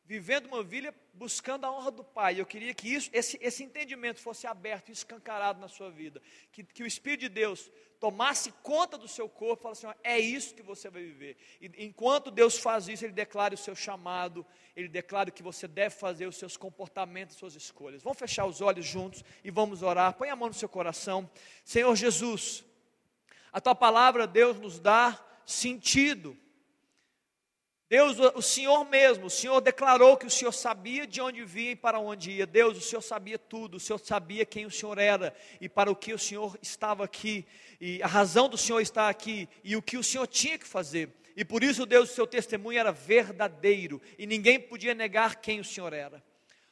vivendo uma vida buscando a honra do Pai. Eu queria que isso, esse, esse entendimento fosse aberto, escancarado na sua vida. Que, que o Espírito de Deus tomasse conta do seu corpo e falasse assim: é isso que você vai viver. E enquanto Deus faz isso, Ele declara o seu chamado, Ele declara que você deve fazer os seus comportamentos, suas escolhas. Vamos fechar os olhos juntos e vamos orar. Põe a mão no seu coração. Senhor Jesus, a tua palavra, Deus, nos dá sentido Deus, o Senhor mesmo, o Senhor declarou que o Senhor sabia de onde vinha e para onde ia. Deus, o Senhor sabia tudo, o Senhor sabia quem o Senhor era e para o que o Senhor estava aqui, e a razão do Senhor estar aqui e o que o Senhor tinha que fazer. E por isso, Deus, o seu testemunho era verdadeiro e ninguém podia negar quem o Senhor era.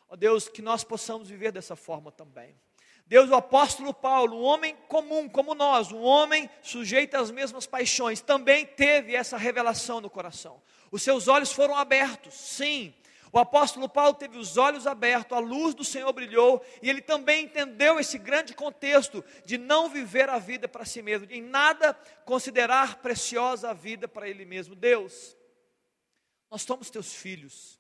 Ó Deus, que nós possamos viver dessa forma também. Deus, o apóstolo Paulo, um homem comum como nós, um homem sujeito às mesmas paixões, também teve essa revelação no coração. Os seus olhos foram abertos, sim. O apóstolo Paulo teve os olhos abertos, a luz do Senhor brilhou, e ele também entendeu esse grande contexto de não viver a vida para si mesmo, de em nada considerar preciosa a vida para ele mesmo. Deus, nós somos teus filhos,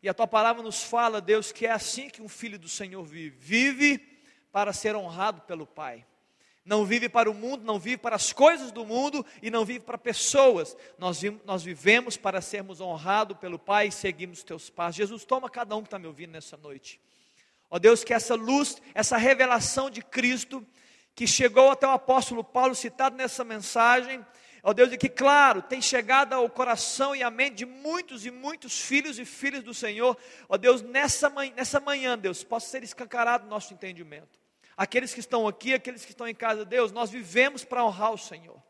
e a tua palavra nos fala, Deus, que é assim que um filho do Senhor vive: vive para ser honrado pelo Pai não vive para o mundo, não vive para as coisas do mundo e não vive para pessoas. Nós, nós vivemos para sermos honrados pelo Pai e seguimos teus passos. Jesus, toma cada um que está me ouvindo nessa noite. Ó Deus, que essa luz, essa revelação de Cristo, que chegou até o apóstolo Paulo, citado nessa mensagem, ó Deus, e que, claro, tem chegado ao coração e à mente de muitos e muitos filhos e filhas do Senhor, ó Deus, nessa manhã, nessa manhã Deus, possa ser escancarado o nosso entendimento. Aqueles que estão aqui, aqueles que estão em casa, Deus, nós vivemos para honrar o Senhor.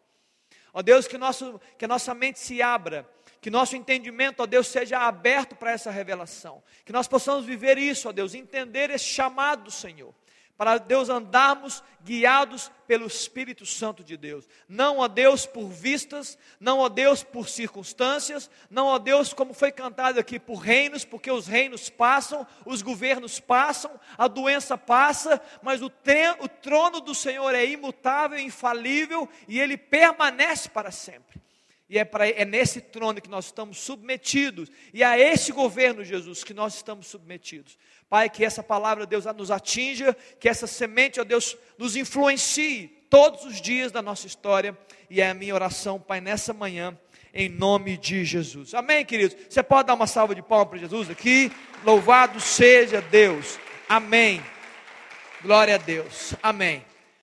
Ó Deus, que, nosso, que a nossa mente se abra, que nosso entendimento, ó Deus, seja aberto para essa revelação. Que nós possamos viver isso, ó Deus, entender esse chamado do Senhor. Para Deus andarmos guiados pelo Espírito Santo de Deus. Não a Deus por vistas, não a Deus por circunstâncias, não a Deus como foi cantado aqui por reinos, porque os reinos passam, os governos passam, a doença passa, mas o, o trono do Senhor é imutável, infalível e ele permanece para sempre. E é, pra, é nesse trono que nós estamos submetidos, e a esse governo, Jesus, que nós estamos submetidos. Pai, que essa palavra, Deus, nos atinja, que essa semente, ó Deus, nos influencie todos os dias da nossa história, e é a minha oração, Pai, nessa manhã, em nome de Jesus. Amém, queridos? Você pode dar uma salva de palmas para Jesus aqui? Louvado seja Deus. Amém. Glória a Deus. Amém.